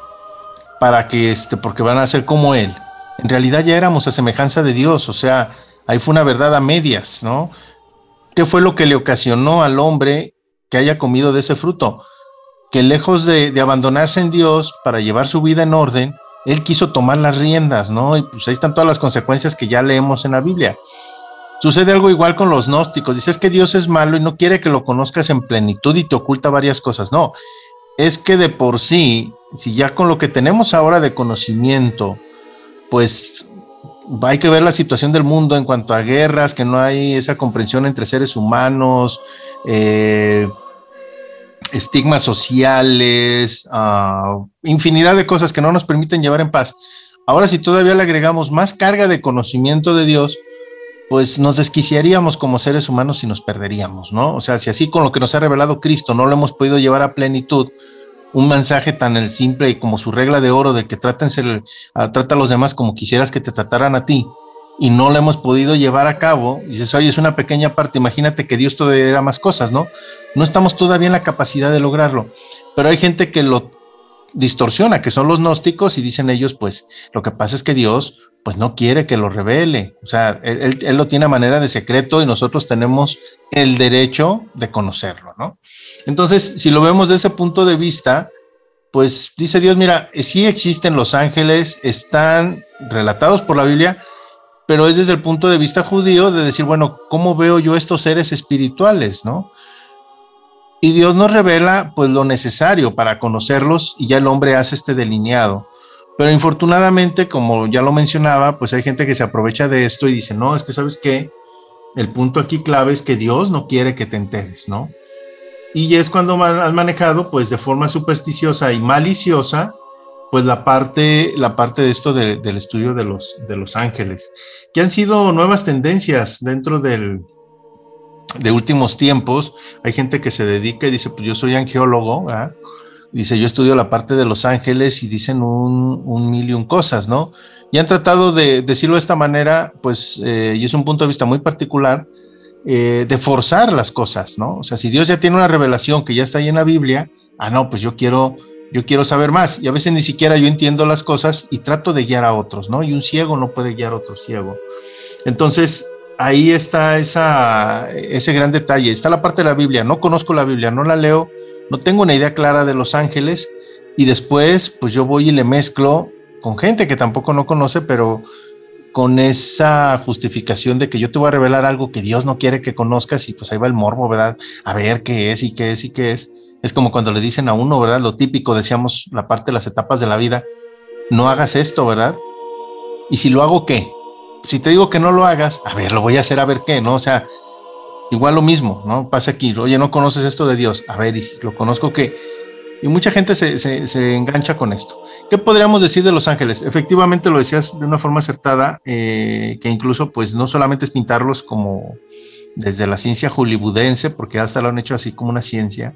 para que, este, porque van a ser como Él. En realidad ya éramos a semejanza de Dios, o sea, ahí fue una verdad a medias, ¿no? ¿Qué fue lo que le ocasionó al hombre que haya comido de ese fruto? Que lejos de, de abandonarse en Dios para llevar su vida en orden, él quiso tomar las riendas, ¿no? Y pues ahí están todas las consecuencias que ya leemos en la Biblia. Sucede algo igual con los gnósticos. Dices que Dios es malo y no quiere que lo conozcas en plenitud y te oculta varias cosas. No, es que de por sí, si ya con lo que tenemos ahora de conocimiento, pues hay que ver la situación del mundo en cuanto a guerras, que no hay esa comprensión entre seres humanos, eh, estigmas sociales, uh, infinidad de cosas que no nos permiten llevar en paz. Ahora si todavía le agregamos más carga de conocimiento de Dios, pues nos desquiciaríamos como seres humanos y nos perderíamos, ¿no? O sea, si así con lo que nos ha revelado Cristo no lo hemos podido llevar a plenitud, un mensaje tan simple y como su regla de oro de que traten ser, trata a los demás como quisieras que te trataran a ti, y no lo hemos podido llevar a cabo, dices, oye, es una pequeña parte, imagínate que Dios todavía era más cosas, ¿no? No estamos todavía en la capacidad de lograrlo, pero hay gente que lo distorsiona, que son los gnósticos y dicen ellos, pues lo que pasa es que Dios pues no quiere que lo revele, o sea, él, él, lo tiene a manera de secreto y nosotros tenemos el derecho de conocerlo, ¿no? Entonces, si lo vemos de ese punto de vista, pues dice Dios, mira, sí existen los ángeles, están relatados por la Biblia, pero es desde el punto de vista judío de decir, bueno, ¿cómo veo yo estos seres espirituales, no? Y Dios nos revela pues lo necesario para conocerlos y ya el hombre hace este delineado. Pero infortunadamente, como ya lo mencionaba, pues hay gente que se aprovecha de esto y dice, no, es que sabes qué, el punto aquí clave es que Dios no quiere que te enteres, ¿no? Y es cuando has manejado, pues de forma supersticiosa y maliciosa, pues la parte, la parte de esto del estudio de los, de los ángeles, que han sido nuevas tendencias dentro del, de últimos tiempos. Hay gente que se dedica y dice, pues yo soy angeólogo, dice, yo estudio la parte de los ángeles y dicen un, un mil cosas, ¿no? Y han tratado de decirlo de esta manera, pues, eh, y es un punto de vista muy particular, eh, de forzar las cosas, ¿no? O sea, si Dios ya tiene una revelación que ya está ahí en la Biblia, ah, no, pues yo quiero, yo quiero saber más. Y a veces ni siquiera yo entiendo las cosas y trato de guiar a otros, ¿no? Y un ciego no puede guiar a otro ciego. Entonces, ahí está esa, ese gran detalle. Está la parte de la Biblia. No conozco la Biblia, no la leo, no tengo una idea clara de los ángeles. Y después, pues yo voy y le mezclo con gente que tampoco no conoce, pero con esa justificación de que yo te voy a revelar algo que Dios no quiere que conozcas y pues ahí va el morbo, ¿verdad? A ver qué es y qué es y qué es. Es como cuando le dicen a uno, ¿verdad? Lo típico, decíamos, la parte de las etapas de la vida, no hagas esto, ¿verdad? Y si lo hago, ¿qué? Si te digo que no lo hagas, a ver, lo voy a hacer a ver qué, ¿no? O sea, igual lo mismo, ¿no? Pasa aquí, oye, no conoces esto de Dios, a ver, y si lo conozco, ¿qué? Y mucha gente se, se, engancha con esto. ¿Qué podríamos decir de Los Ángeles? Efectivamente lo decías de una forma acertada, eh, que incluso pues no solamente es pintarlos como desde la ciencia hollywoodense, porque hasta lo han hecho así como una ciencia,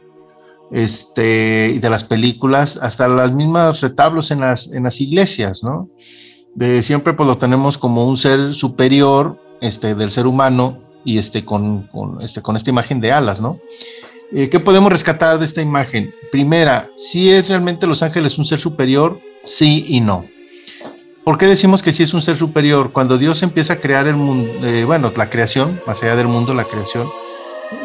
este, de las películas, hasta las mismas retablos en las, en las iglesias, ¿no? De siempre pues lo tenemos como un ser superior este, del ser humano y este, con, con, este, con esta imagen de alas, ¿no? Eh, ¿Qué podemos rescatar de esta imagen? Primera, si es realmente Los Ángeles un ser superior, sí y no. ¿Por qué decimos que sí es un ser superior? Cuando Dios empieza a crear el mundo, eh, bueno, la creación, más allá del mundo, la creación,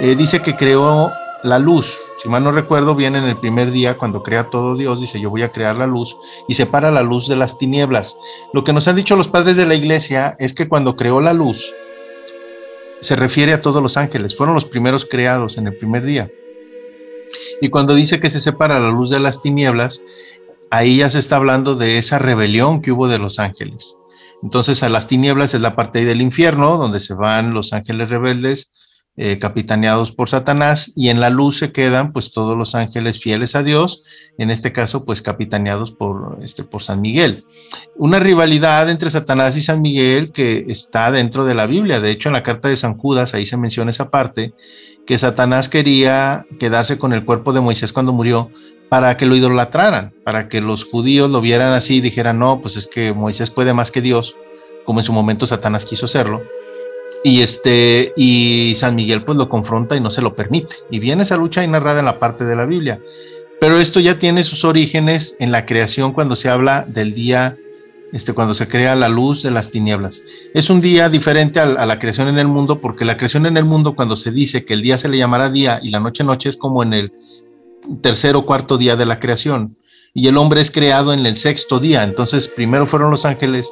eh, dice que creó la luz. Si recuerdo, bien en el primer día, cuando crea todo Dios, dice, yo voy a crear la luz y separa la luz de las tinieblas. Lo que nos han dicho los padres de la iglesia es que cuando creó la luz, se refiere a todos los ángeles, fueron los primeros creados en el primer día. Y cuando dice que se separa la luz de las tinieblas, ahí ya se está hablando de esa rebelión que hubo de los ángeles. Entonces a las tinieblas es la parte del infierno, donde se van los ángeles rebeldes, eh, capitaneados por Satanás, y en la luz se quedan pues todos los ángeles fieles a Dios, en este caso pues capitaneados por, este, por San Miguel. Una rivalidad entre Satanás y San Miguel que está dentro de la Biblia, de hecho en la carta de San Judas ahí se menciona esa parte, que Satanás quería quedarse con el cuerpo de Moisés cuando murió para que lo idolatraran, para que los judíos lo vieran así y dijeran, no, pues es que Moisés puede más que Dios, como en su momento Satanás quiso hacerlo y este, y San Miguel pues lo confronta y no se lo permite. Y viene esa lucha ahí narrada en la parte de la Biblia. Pero esto ya tiene sus orígenes en la creación cuando se habla del día, este, cuando se crea la luz de las tinieblas. Es un día diferente a, a, la creación en el mundo, porque la creación en el mundo, cuando se dice que el día se le llamará día y la noche noche, es como en el tercer o cuarto día de la creación. Y el hombre es creado en el sexto día. Entonces, primero fueron los ángeles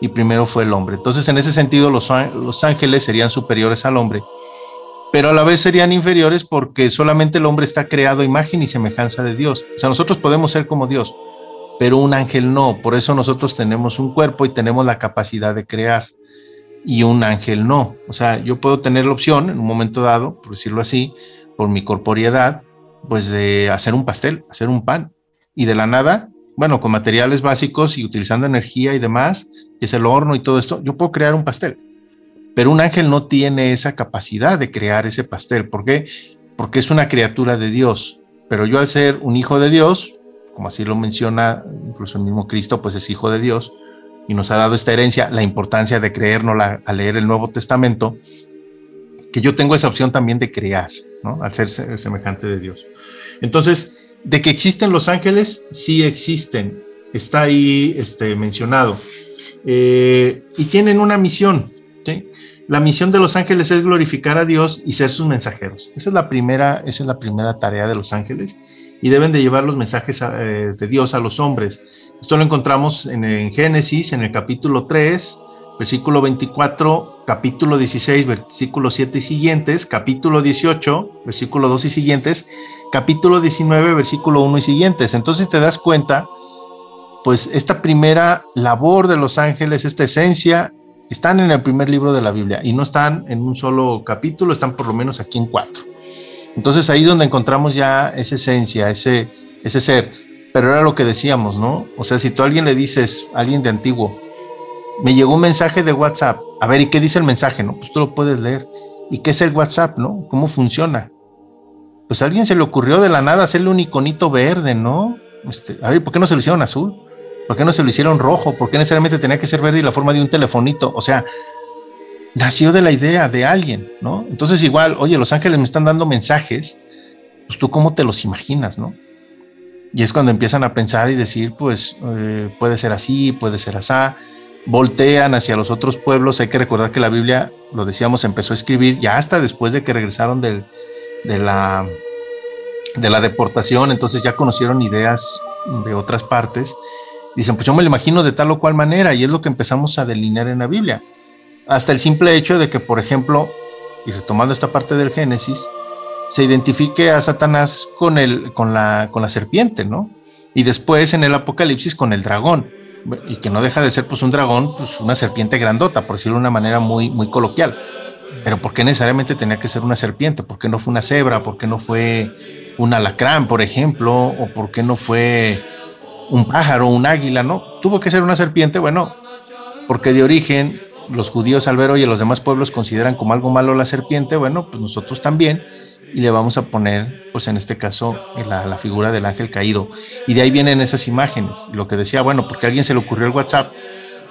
y primero fue el hombre. Entonces, en ese sentido, los, ángeles serían superiores al hombre, pero a la vez serían inferiores porque solamente el hombre está creado imagen y semejanza de Dios. O sea, nosotros podemos ser como Dios, pero un ángel no. Por eso nosotros tenemos un cuerpo y tenemos la capacidad de crear y un ángel no. O sea, yo puedo tener la opción en un momento dado, por decirlo así, por mi corporeidad, pues de hacer un pastel, hacer un pan. Y de la nada, bueno, con materiales básicos y utilizando energía y demás, que es el horno y todo esto, yo puedo crear un pastel. Pero un ángel no tiene esa capacidad de crear ese pastel. ¿Por qué? Porque es una criatura de Dios. Pero yo al ser un hijo de Dios, como así lo menciona incluso el mismo Cristo, pues es hijo de Dios y nos ha dado esta herencia, la importancia de creernos al leer el Nuevo Testamento, que yo tengo esa opción también de crear, ¿no? Al ser semejante de Dios. Entonces, de que existen los ángeles, sí existen. Está ahí este, mencionado. Eh, y tienen una misión. La misión de los ángeles es glorificar a Dios y ser sus mensajeros. Esa es la primera, esa es la primera tarea de los ángeles. y deben de llevar los mensajes eh, de Dios a los hombres. Esto lo encontramos en, Génesis, en el capítulo 3, versículo 24, capítulo 16, versículo 7 y siguientes, capítulo 18, versículo 2 y siguientes, capítulo 19, versículo 1 y siguientes. Entonces te das cuenta, pues esta primera labor de los ángeles, esta esencia, están en el primer libro de la Biblia y no están en un solo capítulo, están por lo menos aquí en cuatro. Entonces ahí es donde encontramos ya esa esencia, ese, ese ser. Pero era lo que decíamos, ¿no? O sea, si tú a alguien le dices, a alguien de antiguo, me llegó un mensaje de WhatsApp, a ver, ¿y qué dice el mensaje? No, pues tú lo puedes leer. ¿Y qué es el WhatsApp, no? ¿Cómo funciona? Pues a alguien se le ocurrió de la nada hacerle un iconito verde, ¿no? Este, a ver, ¿por qué no se lo hicieron azul? ¿Por qué no se lo hicieron rojo? ¿Por qué necesariamente tenía que ser verde y la forma de un telefonito? O sea, nació de la idea de alguien, ¿no? Entonces igual, oye, los ángeles me están dando mensajes, pues tú cómo te los imaginas, ¿no? Y es cuando empiezan a pensar y decir, pues eh, puede ser así, puede ser así, voltean hacia los otros pueblos. Hay que recordar que la Biblia, lo decíamos, empezó a escribir ya hasta después de que regresaron del, de, la, de la deportación, entonces ya conocieron ideas de otras partes. Dicen, pues yo me lo imagino de tal o cual manera, y es lo que empezamos a delinear en la Biblia hasta el simple hecho de que, por ejemplo, y retomando esta parte del Génesis, se identifique a Satanás con, el, con, la, con la serpiente, ¿no? Y después en el Apocalipsis con el dragón, y que no deja de ser pues un dragón, pues una serpiente grandota, por decirlo de una manera muy, muy coloquial. Pero ¿por qué necesariamente tenía que ser una serpiente? ¿Por qué no fue una cebra? ¿Por qué no fue un alacrán, por ejemplo? ¿O por qué no fue un pájaro, un águila? No, tuvo que ser una serpiente, bueno, porque de origen los judíos al ver, oye, los demás pueblos consideran como algo malo la serpiente, bueno, pues nosotros también, y le vamos a poner, pues en este caso, la, la figura del ángel caído. Y de ahí vienen esas imágenes. Lo que decía, bueno, porque a alguien se le ocurrió el WhatsApp,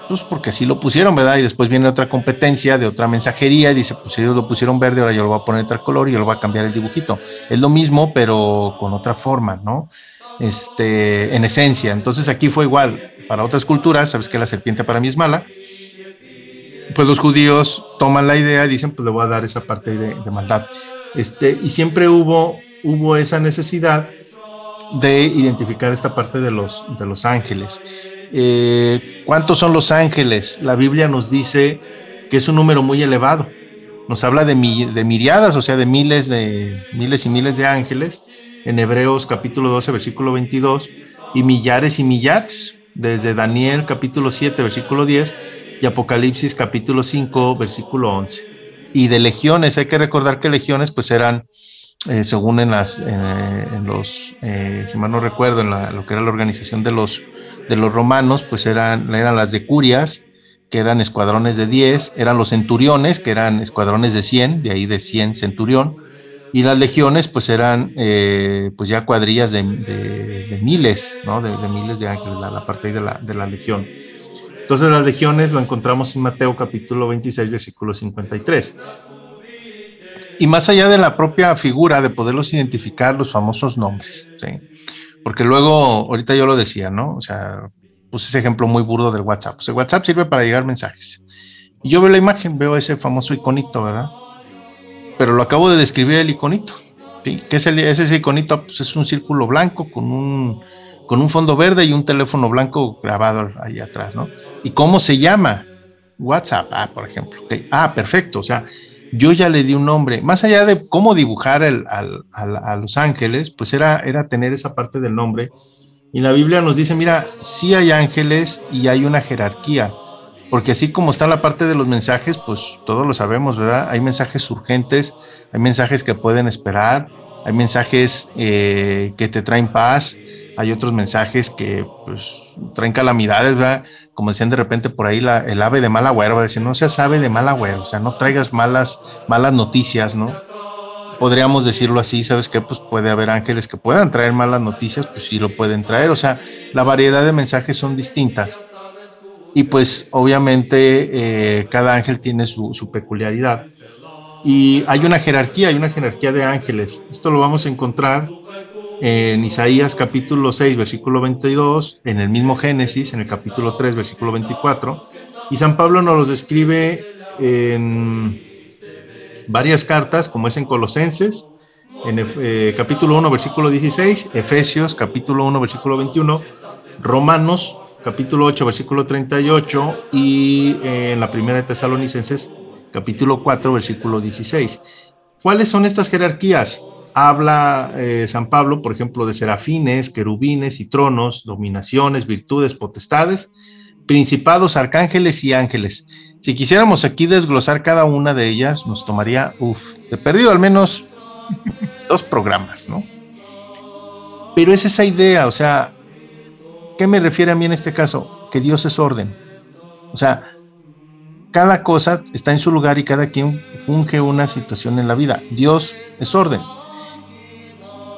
pues porque así lo pusieron, ¿verdad? Y después viene otra competencia de otra mensajería y dice, pues ellos lo pusieron verde, ahora yo lo voy a poner otro color y yo lo voy a cambiar el dibujito. Es lo mismo, pero con otra forma, ¿no? Este, en esencia. Entonces aquí fue igual. Para otras culturas, sabes que la serpiente para mí es mala, pues los judíos toman la idea y dicen, pues le voy a dar esa parte de, maldad. Este, y siempre hubo, hubo esa necesidad de identificar esta parte de los, de los ángeles. Eh, ¿Cuántos son los ángeles? La Biblia nos dice que es un número muy elevado. Nos habla de, de miriadas, o sea, de miles, de miles y miles de ángeles. En Hebreos capítulo 12, versículo 22, y millares y millares. Desde Daniel capítulo 7, versículo 10, y Apocalipsis capítulo 5, versículo 11. Y de legiones, hay que recordar que legiones pues eran, eh, según en, en los, eh, si mal no recuerdo, en lo que era la organización de los, de los romanos, pues eran, eran las de curias, que eran escuadrones de 10, eran los centuriones, que eran escuadrones de 100, de ahí de 100 centurión, y las legiones pues eran eh, pues ya cuadrillas de, miles, ¿no? De, miles de ángeles, la, la parte de la, de la legión. Entonces las legiones lo encontramos en Mateo capítulo 26, versículo 53. Y más allá de la propia figura de poderlos identificar, los famosos nombres, ¿sí? Porque luego, ahorita yo lo decía, ¿no? O sea, puse ese ejemplo muy burdo del WhatsApp. el WhatsApp sirve para llegar mensajes. Y yo veo la imagen, veo ese famoso iconito, ¿verdad? Pero lo acabo de describir el iconito. ¿sí? ¿Qué es, ese iconito? Pues es un círculo blanco con un con un fondo verde y un teléfono blanco grabado ahí atrás, ¿no? ¿Y cómo se llama? WhatsApp, ah, por ejemplo. Ah, perfecto, o sea, yo ya le di un nombre. Más allá de cómo dibujar el, a los ángeles, pues era, era tener esa parte del nombre. Y la Biblia nos dice, mira, sí hay ángeles y hay una jerarquía, porque así como está la parte de los mensajes, pues todos lo sabemos, ¿verdad? Hay mensajes urgentes, hay mensajes que pueden esperar, hay mensajes eh, que te traen paz, hay otros mensajes que pues traen calamidades, ¿verdad? Como decían de repente por ahí la, el ave de mal agüero, decir, no seas ave de mal agüero, o sea, no traigas malas, malas noticias, ¿no? Podríamos decirlo así, ¿sabes qué? Pues puede haber ángeles que puedan traer malas noticias, pues sí lo pueden traer, o sea, la variedad de mensajes son distintas. Y pues obviamente eh, cada ángel tiene su peculiaridad. Y hay una jerarquía, hay una jerarquía de ángeles. Esto lo vamos a encontrar en Isaías capítulo 6, versículo 22, en el mismo Génesis, en el capítulo 3, versículo 24, y San Pablo nos los describe en varias cartas, como es en Colosenses, en eh, capítulo 1, versículo 16, Efesios capítulo 1, versículo 21, Romanos capítulo 8, versículo 38 y eh, en la primera de Tesalonicenses capítulo 4, versículo 16. ¿Cuáles son estas jerarquías? Habla eh, San Pablo, por ejemplo, de serafines, querubines y tronos, dominaciones, virtudes, potestades, principados, arcángeles y ángeles. Si quisiéramos aquí desglosar cada una de ellas, nos tomaría, uff, de perdido al menos dos programas, ¿no? Pero es esa idea, o sea, ¿qué me refiere a mí en este caso? Que Dios es orden. O sea, cada cosa está en su lugar y cada quien funge una situación en la vida. Dios es orden.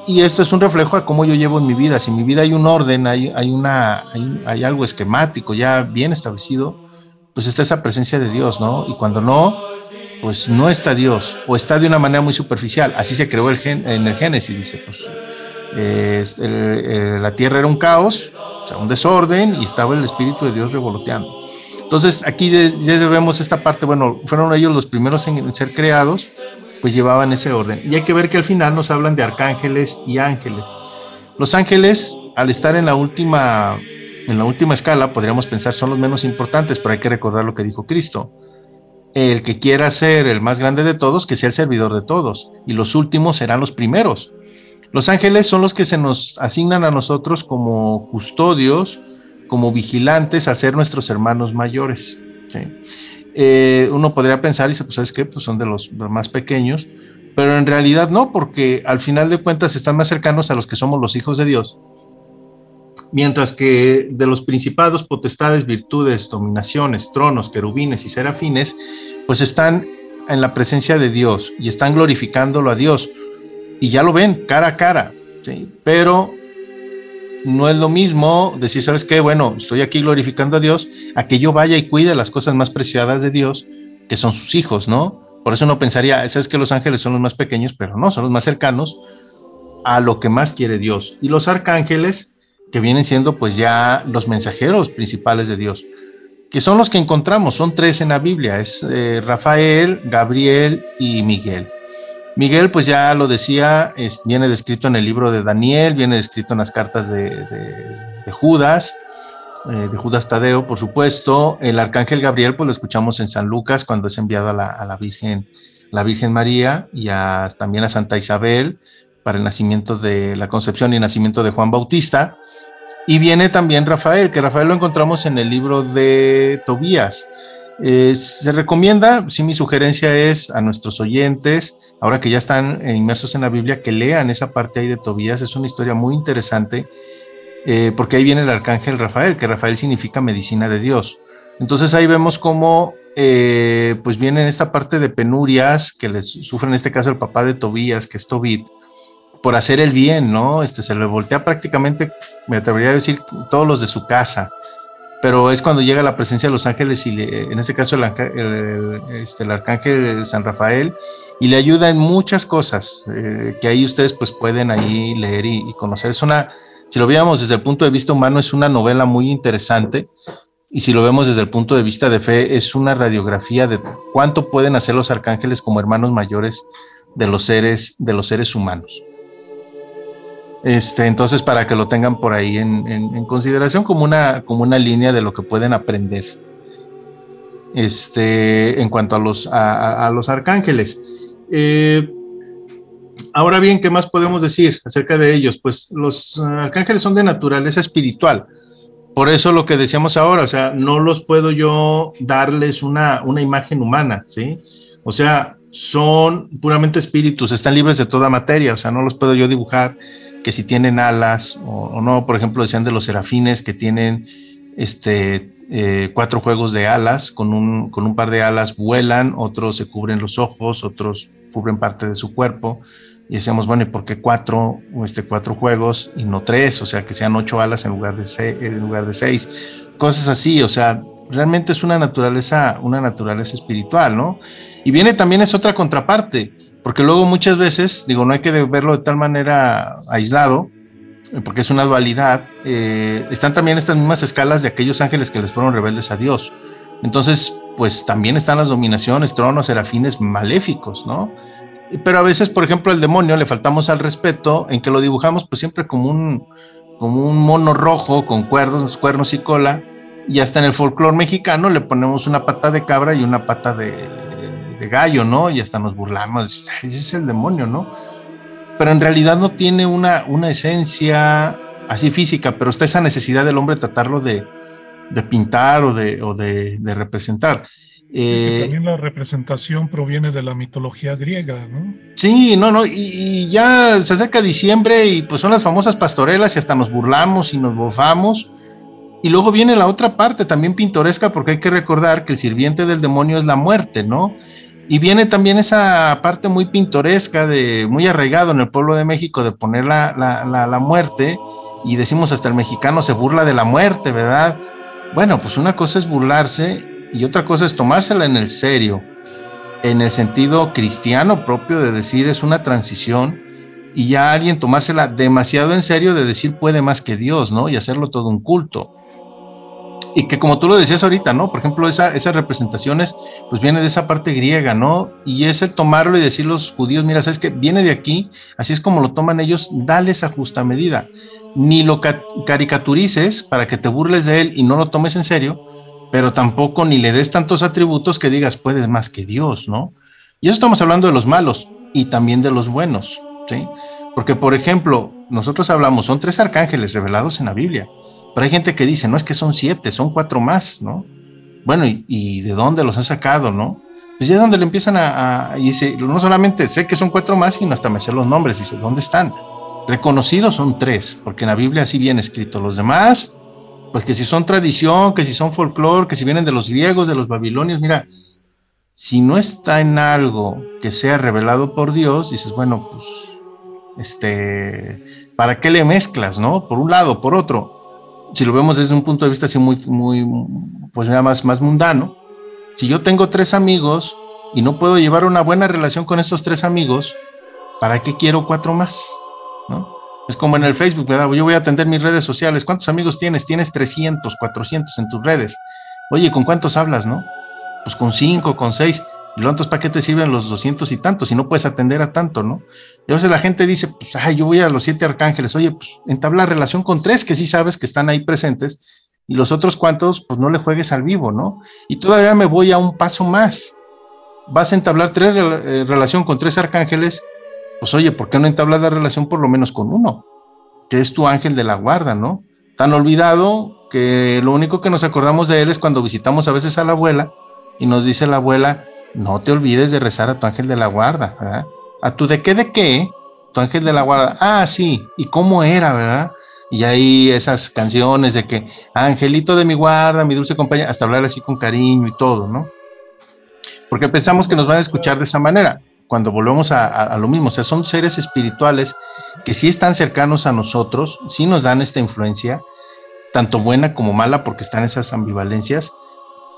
Y esto es un reflejo a cómo yo llevo en mi vida. Si en mi vida hay un orden, hay, hay, una, hay, algo esquemático ya bien establecido, pues está esa presencia de Dios, ¿no? Y cuando no, pues no está Dios, o está de una manera muy superficial. Así se creó el gen, en el Génesis, dice, pues la tierra era un caos, o sea, un desorden, y estaba el Espíritu de Dios revoloteando. Entonces, aquí ya vemos esta parte, bueno, fueron ellos los primeros en, ser creados, pues llevaban ese orden. Y hay que ver que al final nos hablan de arcángeles y ángeles. Los ángeles, al estar en la última, en la última escala, podríamos pensar son los menos importantes, pero hay que recordar lo que dijo Cristo. El que quiera ser el más grande de todos, que sea el servidor de todos, y los últimos serán los primeros. Los ángeles son los que se nos asignan a nosotros como custodios, como vigilantes a ser nuestros hermanos mayores. Eh, uno podría pensar y dice, pues sabes qué, pues son de los, más pequeños, pero en realidad no, porque al final de cuentas están más cercanos a los que somos los hijos de Dios. Mientras que de los principados, potestades, virtudes, dominaciones, tronos, querubines y serafines, pues están en la presencia de Dios y están glorificándolo a Dios. Y ya lo ven cara a cara, ¿sí? pero no es lo mismo decir, ¿sabes qué? Bueno, estoy aquí glorificando a Dios, a que yo vaya y cuide las cosas más preciadas de Dios, que son sus hijos, ¿no? Por eso uno pensaría, es que los ángeles son los más pequeños, pero no, son los más cercanos a lo que más quiere Dios. Y los arcángeles, que vienen siendo pues ya los mensajeros principales de Dios, que son los que encontramos, son tres en la Biblia, es eh, Rafael, Gabriel y Miguel. Miguel, pues ya lo decía, viene descrito en el libro de Daniel, viene descrito en las cartas de, Judas, eh, de Judas Tadeo, por supuesto. El arcángel Gabriel, pues lo escuchamos en San Lucas cuando es enviado a la, Virgen, la Virgen María y también a Santa Isabel para el nacimiento de la concepción y nacimiento de Juan Bautista. Y viene también Rafael, que Rafael lo encontramos en el libro de Tobías. Eh, se recomienda, sí, mi sugerencia es a nuestros oyentes, ahora que ya están inmersos en la Biblia, que lean esa parte ahí de Tobías. Es una historia muy interesante, eh, porque ahí viene el arcángel Rafael, que Rafael significa medicina de Dios. Entonces ahí vemos cómo, eh, pues viene esta parte de penurias que les sufre en este caso el papá de Tobías, que es Tobit, por hacer el bien, ¿no? Este, se le voltea prácticamente, me atrevería a decir, todos los de su casa pero es cuando llega la presencia de los ángeles y en este caso el, este, el, arcángel de San Rafael y le ayuda en muchas cosas eh, que ahí ustedes pues pueden ahí leer y, conocer. Es una, si lo veamos desde el punto de vista humano, es una novela muy interesante y si lo vemos desde el punto de vista de fe, es una radiografía de cuánto pueden hacer los arcángeles como hermanos mayores de los seres, de los seres humanos. Este, entonces, para que lo tengan por ahí en, consideración como una, como una línea de lo que pueden aprender este, en cuanto a los, a, los arcángeles. Eh, ahora bien, ¿qué más podemos decir acerca de ellos? Pues los arcángeles son de naturaleza espiritual. Por eso lo que decíamos ahora, o sea, no los puedo yo darles una, una imagen humana, ¿sí? O sea, son puramente espíritus, están libres de toda materia, o sea, no los puedo yo dibujar que si tienen alas o, no, por ejemplo, decían de los serafines que tienen este, eh, cuatro juegos de alas, con un, con un par de alas vuelan, otros se cubren los ojos, otros cubren parte de su cuerpo. Y decíamos, bueno, ¿y por qué cuatro, este, cuatro juegos y no tres? O sea, que sean ocho alas en lugar de, seis, en lugar de seis. Cosas así, o sea, realmente es una naturaleza, una naturaleza espiritual, ¿no? Y viene también es otra contraparte porque luego muchas veces, digo, no hay que verlo de tal manera aislado, eh, porque es una dualidad, eh, están también estas mismas escalas de aquellos ángeles que les fueron rebeldes a Dios. Entonces, pues también están las dominaciones, tronos, serafines maléficos, ¿no? pero a veces, por ejemplo, el demonio le faltamos al respeto en que lo dibujamos pues siempre como un, como un mono rojo con cuernos, cuernos y cola, y hasta en el folclore mexicano le ponemos una pata de cabra y una pata de, de gallo, ¿no? Y hasta nos burlamos, ese es el demonio, ¿no? Pero en realidad no tiene una, una esencia así física, pero está esa necesidad del hombre tratarlo de, de pintar o de, o de, de representar. Eh, también la representación proviene de la mitología griega, ¿no? Sí, no, no, y, ya se acerca diciembre y pues son las famosas pastorelas y hasta nos burlamos y nos bofamos. Y luego viene la otra parte también pintoresca porque hay que recordar que el sirviente del demonio es la muerte, ¿no? Y viene también esa parte muy pintoresca, de, muy arraigado en el pueblo de México de poner la, la, la muerte y decimos hasta el mexicano se burla de la muerte, ¿verdad? Bueno, pues una cosa es burlarse y otra cosa es tomársela en el serio, en el sentido cristiano propio de decir es una transición y ya alguien tomársela demasiado en serio de decir puede más que Dios, ¿no? Y hacerlo todo un culto. Y que como tú lo decías ahorita, ¿no? Por ejemplo, esa, esas representaciones, pues viene de esa parte griega, ¿no? Y es el tomarlo y decir los judíos, mira, sabes que viene de aquí, así es como lo toman ellos, dale esa justa medida. Ni lo caricaturices para que te burles de él y no lo tomes en serio, pero tampoco ni le des tantos atributos que digas puedes más que Dios, ¿no? Y eso estamos hablando de los malos y también de los buenos, ¿sí? Porque, por ejemplo, nosotros hablamos, son tres arcángeles revelados en la Biblia, pero hay gente que dice, no es que son siete, son cuatro más, ¿no? Bueno, ¿y, de dónde los ha sacado, no? Pues ya es donde le empiezan a, a, y dice, no solamente sé que son cuatro más, sino hasta me sé los nombres, dice, ¿dónde están? Reconocidos son tres, porque en la Biblia así viene escrito, los demás pues que si son tradición, que si son folclore, que si vienen de los griegos, de los babilonios, mira, si no está en algo que sea revelado por Dios, dices, bueno, pues, este, ¿para qué le mezclas, no? Por un lado, por otro, si lo vemos desde un punto de vista así muy, muy, pues nada más, más mundano, si yo tengo tres amigos y no puedo llevar una buena relación con estos tres amigos, ¿para qué quiero cuatro más? ¿No? Es como en el Facebook, ¿verdad? Yo voy a atender mis redes sociales. ¿Cuántos amigos tienes? Tienes 300, 400 en tus redes. Oye, ¿con cuántos hablas, no? Pues con cinco, con seis. ¿Y cuántos para qué te sirven los 200 y tantos? Si no puedes atender a tanto, ¿no? Y a veces la gente dice, pues, ay, yo voy a los siete arcángeles. Oye, pues entabla relación con tres que sí sabes que están ahí presentes. Y los otros cuantos, pues no le juegues al vivo, ¿no? Y todavía me voy a un paso más. Vas a entablar tres, eh, relación con tres arcángeles pues oye, ¿por qué no entablas la relación por lo menos con uno? Que es tu ángel de la guarda, ¿no? Tan olvidado que lo único que nos acordamos de él es cuando visitamos a veces a la abuela y nos dice la abuela, no te olvides de rezar a tu ángel de la guarda, ¿verdad? ¿A tu de qué de qué? Tu ángel de la guarda. Ah, sí, ¿y cómo era, verdad? Y ahí esas canciones de que, angelito de mi guarda, mi dulce compañía, hasta hablar así con cariño y todo, ¿no? Porque pensamos que nos van a escuchar de esa manera cuando volvemos a, lo mismo, o sea, son seres espirituales que sí están cercanos a nosotros, sí nos dan esta influencia, tanto buena como mala, porque están esas ambivalencias,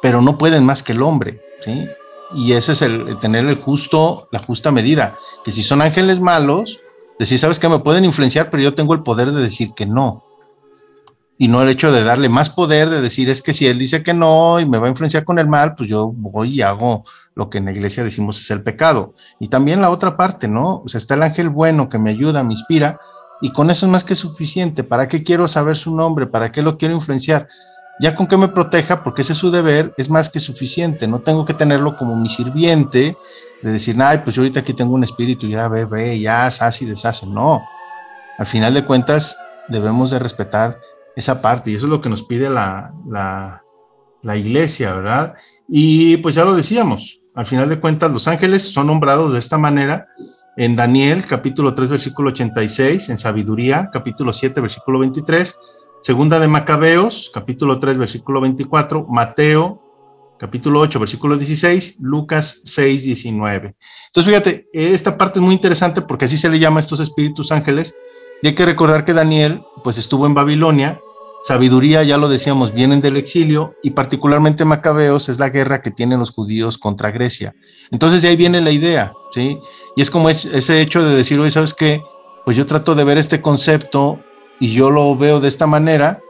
pero no pueden más que el hombre, ¿sí? Y ese es el, tener el justo, la justa medida, que si son ángeles malos, decir, sabes que me pueden influenciar, pero yo tengo el poder de decir que no. Y no el hecho de darle más poder, de decir, es que si él dice que no y me va a influenciar con el mal, pues yo voy y hago lo que en la iglesia decimos es el pecado. Y también la otra parte, ¿no? O sea, está el ángel bueno que me ayuda, me inspira, y con eso es más que suficiente. ¿Para qué quiero saber su nombre? ¿Para qué lo quiero influenciar? Ya con que me proteja, porque ese es su deber, es más que suficiente. No tengo que tenerlo como mi sirviente, de decir, ay, pues yo ahorita aquí tengo un espíritu, ya ve, ve, ya y deshace. No. Al final de cuentas, debemos de respetar esa parte, y eso es lo que nos pide la, la, la iglesia, ¿verdad? Y pues ya lo decíamos, al final de cuentas, los ángeles son nombrados de esta manera en Daniel, capítulo 3, versículo 86, en Sabiduría, capítulo 7, versículo 23, Segunda de Macabeos, capítulo 3, versículo 24, Mateo, capítulo 8, versículo 16, Lucas 6, 19. Entonces, fíjate, esta parte es muy interesante porque así se le llama a estos espíritus ángeles. Y hay que recordar que Daniel, pues estuvo en Babilonia Sabiduría, ya lo decíamos, vienen del exilio y particularmente Macabeos es la guerra que tienen los judíos contra Grecia. Entonces de ahí viene la idea, ¿sí? Y es como ese hecho de decir, oye, ¿sabes qué? Pues yo trato de ver este concepto y yo lo veo de esta manera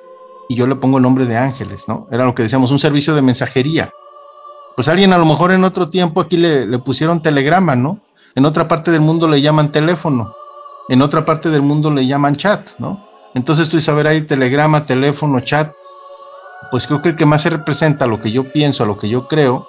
y yo le pongo el nombre de ángeles, ¿no? Era lo que decíamos, un servicio de mensajería. Pues alguien a lo mejor en otro tiempo aquí le, pusieron telegrama, ¿no? en otra parte del mundo le llaman teléfono, en otra parte del mundo le llaman chat, ¿no? Entonces tú dices, a ver, hay telegrama, teléfono, chat, pues creo que el que más se representa a lo que yo pienso, a lo que yo creo,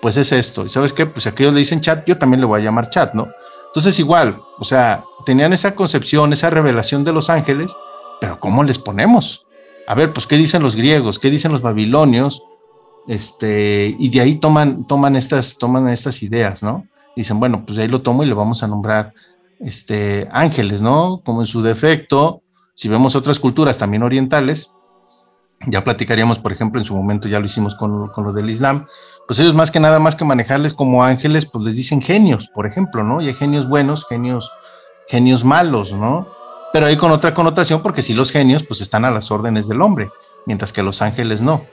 pues es esto. ¿Y sabes qué? Pues aquellos le dicen chat, yo también le voy a llamar chat, ¿no? Entonces igual, o sea, tenían esa concepción, esa revelación de los ángeles, pero ¿cómo les ponemos? A ver, pues ¿qué dicen los griegos? ¿Qué dicen los babilonios? Este, y de ahí toman, toman, estas, toman estas ideas, ¿no? Dicen, bueno, pues ahí lo tomo y le vamos a nombrar este, ángeles, ¿no? Como en su defecto, si vemos otras culturas también orientales, ya platicaríamos, por ejemplo, en su momento ya lo hicimos con, con, lo del Islam, pues ellos más que nada, más que manejarles como ángeles, pues les dicen genios, por ejemplo, ¿no? Y hay genios buenos, genios, genios malos, ¿no? Pero ahí con otra connotación, porque si los genios, pues están a las órdenes del hombre, mientras que los ángeles no.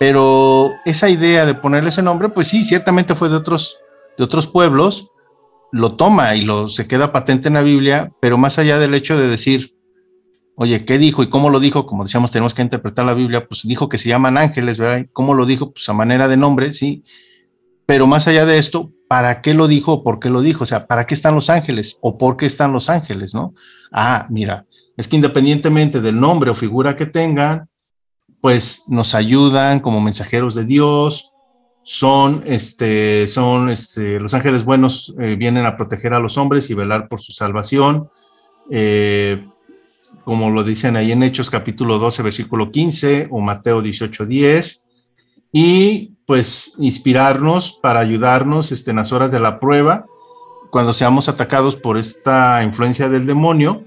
Pero esa idea de ponerle ese nombre, pues sí, ciertamente fue de otros, de otros pueblos, lo toma y lo se queda patente en la Biblia, pero más allá del hecho de decir, oye, ¿qué dijo y cómo lo dijo? Como decíamos, tenemos que interpretar la Biblia, pues dijo que se llaman ángeles, ¿verdad? ¿Cómo lo dijo? Pues a manera de nombre, sí. Pero más allá de esto, ¿para qué lo dijo o por qué lo dijo? O sea, ¿para qué están los ángeles o por qué están los ángeles, no? Ah, mira, es que independientemente del nombre o figura que tengan, pues nos ayudan como mensajeros de Dios, son, este, son, este, los ángeles buenos eh, vienen a proteger a los hombres y velar por su salvación. Eh, como lo dicen ahí en Hechos capítulo 12, versículo 15 o Mateo 18, 10, y pues inspirarnos para ayudarnos este, en las horas de la prueba, cuando seamos atacados por esta influencia del demonio,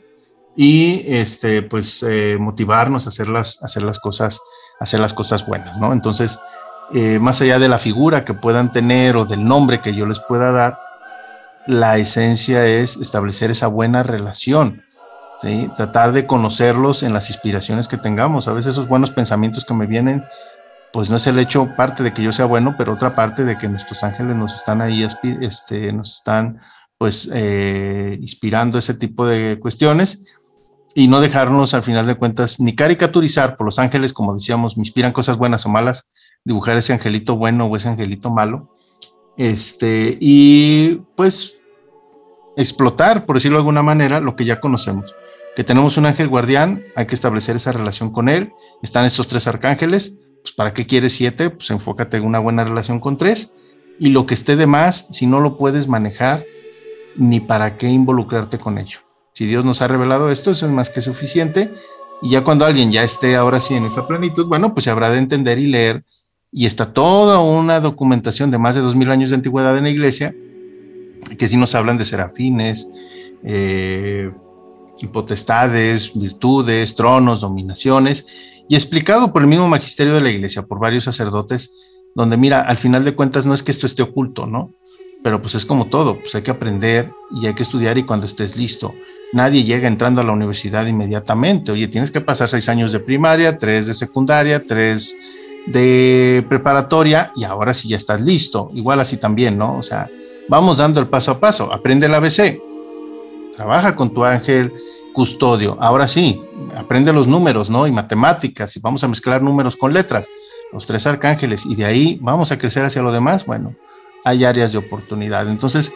y este, pues eh, motivarnos a hacer las, hacer las cosas, hacer las cosas buenas, ¿no? Entonces, eh, más allá de la figura que puedan tener o del nombre que yo les pueda dar, la esencia es establecer esa buena relación Tratar de conocerlos en las inspiraciones que tengamos. A veces esos buenos pensamientos que me vienen, pues no es el hecho parte de que yo sea bueno, pero otra parte de que nuestros ángeles nos están ahí, este, nos están pues eh, inspirando ese tipo de cuestiones y no dejarnos al final de cuentas ni caricaturizar por los ángeles, como decíamos, me inspiran cosas buenas o malas, dibujar ese angelito bueno o ese angelito malo, este, y pues explotar, por decirlo de alguna manera, lo que ya conocemos que tenemos un ángel guardián, hay que establecer esa relación con él. Están estos tres arcángeles, pues ¿para qué quieres siete? Pues enfócate en una buena relación con tres. Y lo que esté de más, si no lo puedes manejar, ni para qué involucrarte con ello. Si Dios nos ha revelado esto, eso es más que suficiente. Y ya cuando alguien ya esté ahora sí en esa plenitud, bueno, pues se habrá de entender y leer. Y está toda una documentación de más de dos mil años de antigüedad en la iglesia, que sí nos hablan de serafines, eh, potestades, virtudes, tronos, dominaciones, y explicado por el mismo magisterio de la iglesia, por varios sacerdotes, donde mira, al final de cuentas no es que esto esté oculto, ¿no? Pero pues es como todo, pues hay que aprender y hay que estudiar y cuando estés listo. Nadie llega entrando a la universidad inmediatamente. Oye, tienes que pasar seis años de primaria, tres de secundaria, tres de preparatoria y ahora sí ya estás listo. Igual así también, ¿no? O sea, vamos dando el paso a paso. Aprende el ABC, trabaja con tu ángel custodio. Ahora sí, aprende los números, ¿no? Y matemáticas, y vamos a mezclar números con letras, los tres arcángeles, y de ahí vamos a crecer hacia lo demás. Bueno, hay áreas de oportunidad. Entonces,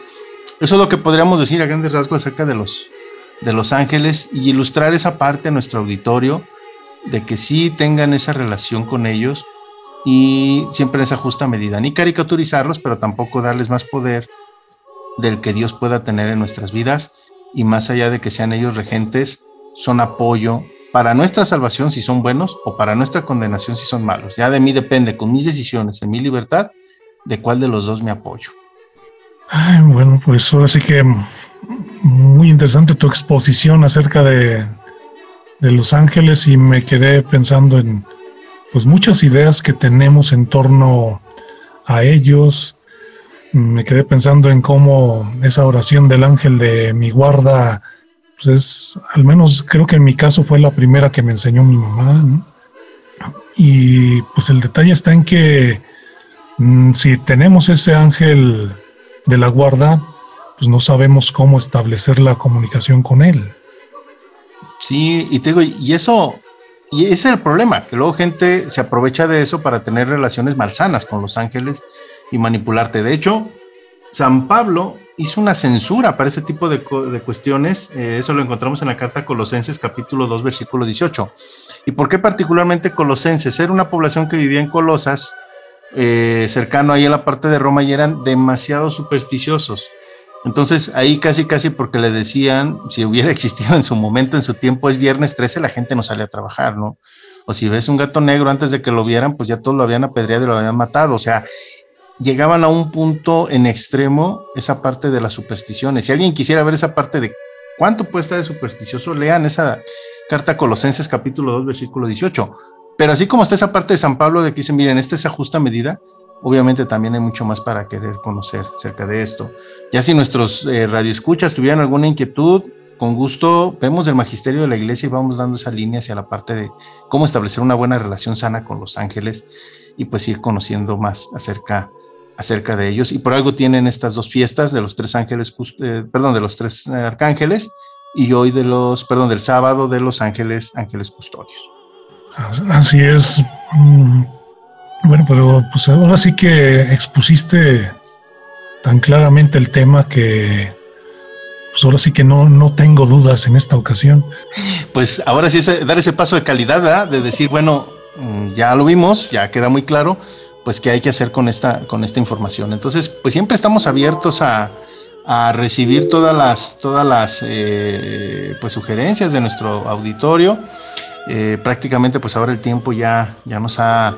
eso es lo que podríamos decir a grandes rasgos acerca de los, de los ángeles y ilustrar esa parte a nuestro auditorio de que sí tengan esa relación con ellos y siempre en esa justa medida. Ni caricaturizarlos, pero tampoco darles más poder del que Dios pueda tener en nuestras vidas y más allá de que sean ellos regentes, son apoyo para nuestra salvación si son buenos o para nuestra condenación si son malos. Ya de mí depende, con mis decisiones, en mi libertad, de cuál de los dos me apoyo. bueno, pues ahora sí que muy interesante tu exposición acerca de, de Los Ángeles y me quedé pensando en pues muchas ideas que tenemos en torno a ellos, me quedé pensando en cómo esa oración del ángel de mi guarda, pues es, al menos creo que en mi caso fue la primera que me enseñó mi mamá. Y pues el detalle está en que mm, si tenemos ese ángel de la guarda, pues no sabemos cómo establecer la comunicación con él. Sí, y te digo, y eso, y ese es el problema, que luego gente se aprovecha de eso para tener relaciones malsanas con los ángeles y manipularte. De hecho, San Pablo hizo una censura para ese tipo de, cuestiones. Eh, eso lo encontramos en la carta Colosenses capítulo 2 versículo 18. ¿Y por qué particularmente Colosenses? Era una población que vivía en Colosas, eh, cercano ahí a la parte de Roma, y eran demasiado supersticiosos. Entonces ahí casi casi porque le decían, si hubiera existido en su momento, en su tiempo es viernes 13, la gente no sale a trabajar, ¿no? O si ves un gato negro antes de que lo vieran, pues ya todos lo habían apedreado y lo habían matado. O sea, llegaban a un punto en extremo esa parte de las supersticiones. Si alguien quisiera ver esa parte de cuánto puede estar de supersticioso, lean esa carta Colosenses capítulo 2, versículo 18. Pero así como está esa parte de San Pablo de que dicen, miren, esta es a justa medida, obviamente también hay mucho más para querer conocer acerca de esto. Ya si nuestros eh, radioescuchas tuvieran alguna inquietud, con gusto vemos el magisterio de la iglesia y vamos dando esa línea hacia la parte de cómo establecer una buena relación sana con los ángeles y pues ir conociendo más acerca acerca de ellos y por algo tienen estas dos fiestas de los tres ángeles, eh, perdón, de los tres eh, arcángeles y hoy de los, perdón, del sábado de los ángeles, ángeles custodios. Así es. Mm, bueno, pero pues ahora sí que expusiste tan claramente el tema que pues ahora sí que no, no tengo dudas en esta ocasión. Pues ahora sí es dar ese paso de calidad, de decir, bueno, mm, ya lo vimos, ya queda muy claro, pues qué hay que hacer con esta, con esta información. Entonces, pues siempre estamos abiertos a, recibir todas las, todas las eh, pues, sugerencias de nuestro auditorio. Eh, prácticamente, pues ahora el tiempo ya, ya nos ha,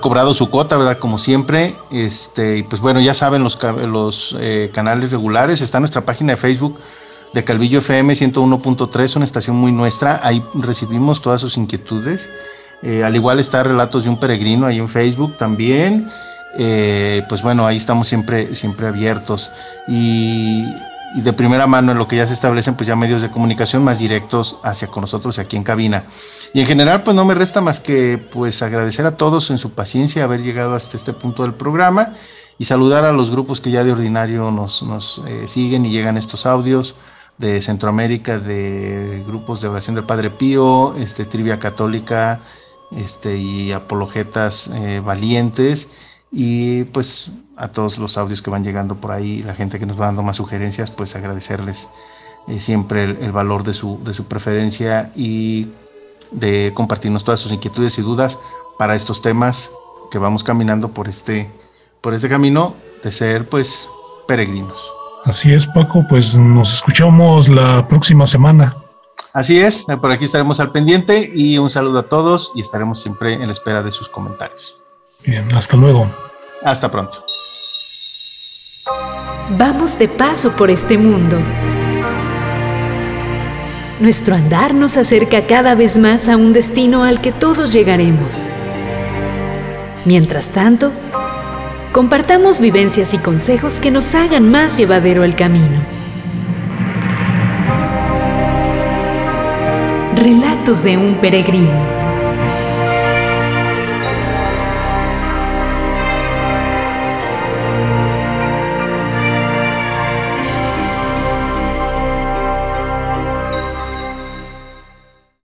cobrado su cuota, ¿verdad? Como siempre. Este, pues bueno, ya saben los, los eh, canales regulares. Está nuestra página de Facebook de Calvillo FM 101.3, una estación muy nuestra. Ahí recibimos todas sus inquietudes. Eh, al igual está Relatos de un Peregrino ahí en Facebook también. Eh, pues bueno, ahí estamos siempre, siempre abiertos. Y, de primera mano en lo que ya se establecen, pues ya medios de comunicación más directos hacia con nosotros aquí en cabina. Y en general, pues no me resta más que pues agradecer a todos en su paciencia haber llegado hasta este punto del programa y saludar a los grupos que ya de ordinario nos, nos eh, siguen y llegan estos audios de Centroamérica, de grupos de oración del Padre Pío, este, Trivia Católica, este, y apologetas eh, valientes y pues a todos los audios que van llegando por ahí, la gente que nos va dando más sugerencias, pues agradecerles eh, siempre el, valor de su, de su preferencia y de compartirnos todas sus inquietudes y dudas para estos temas que vamos caminando por este, por este camino de ser pues peregrinos. Así es, Paco, pues nos escuchamos la próxima semana. Así es, por aquí estaremos al pendiente y un saludo a todos y estaremos siempre en la espera de sus comentarios. Bien, hasta luego. Hasta pronto. Vamos de paso por este mundo. Nuestro andar nos acerca cada vez más a un destino al que todos llegaremos. Mientras tanto, compartamos vivencias y consejos que nos hagan más llevadero el camino. Relatos de un peregrino.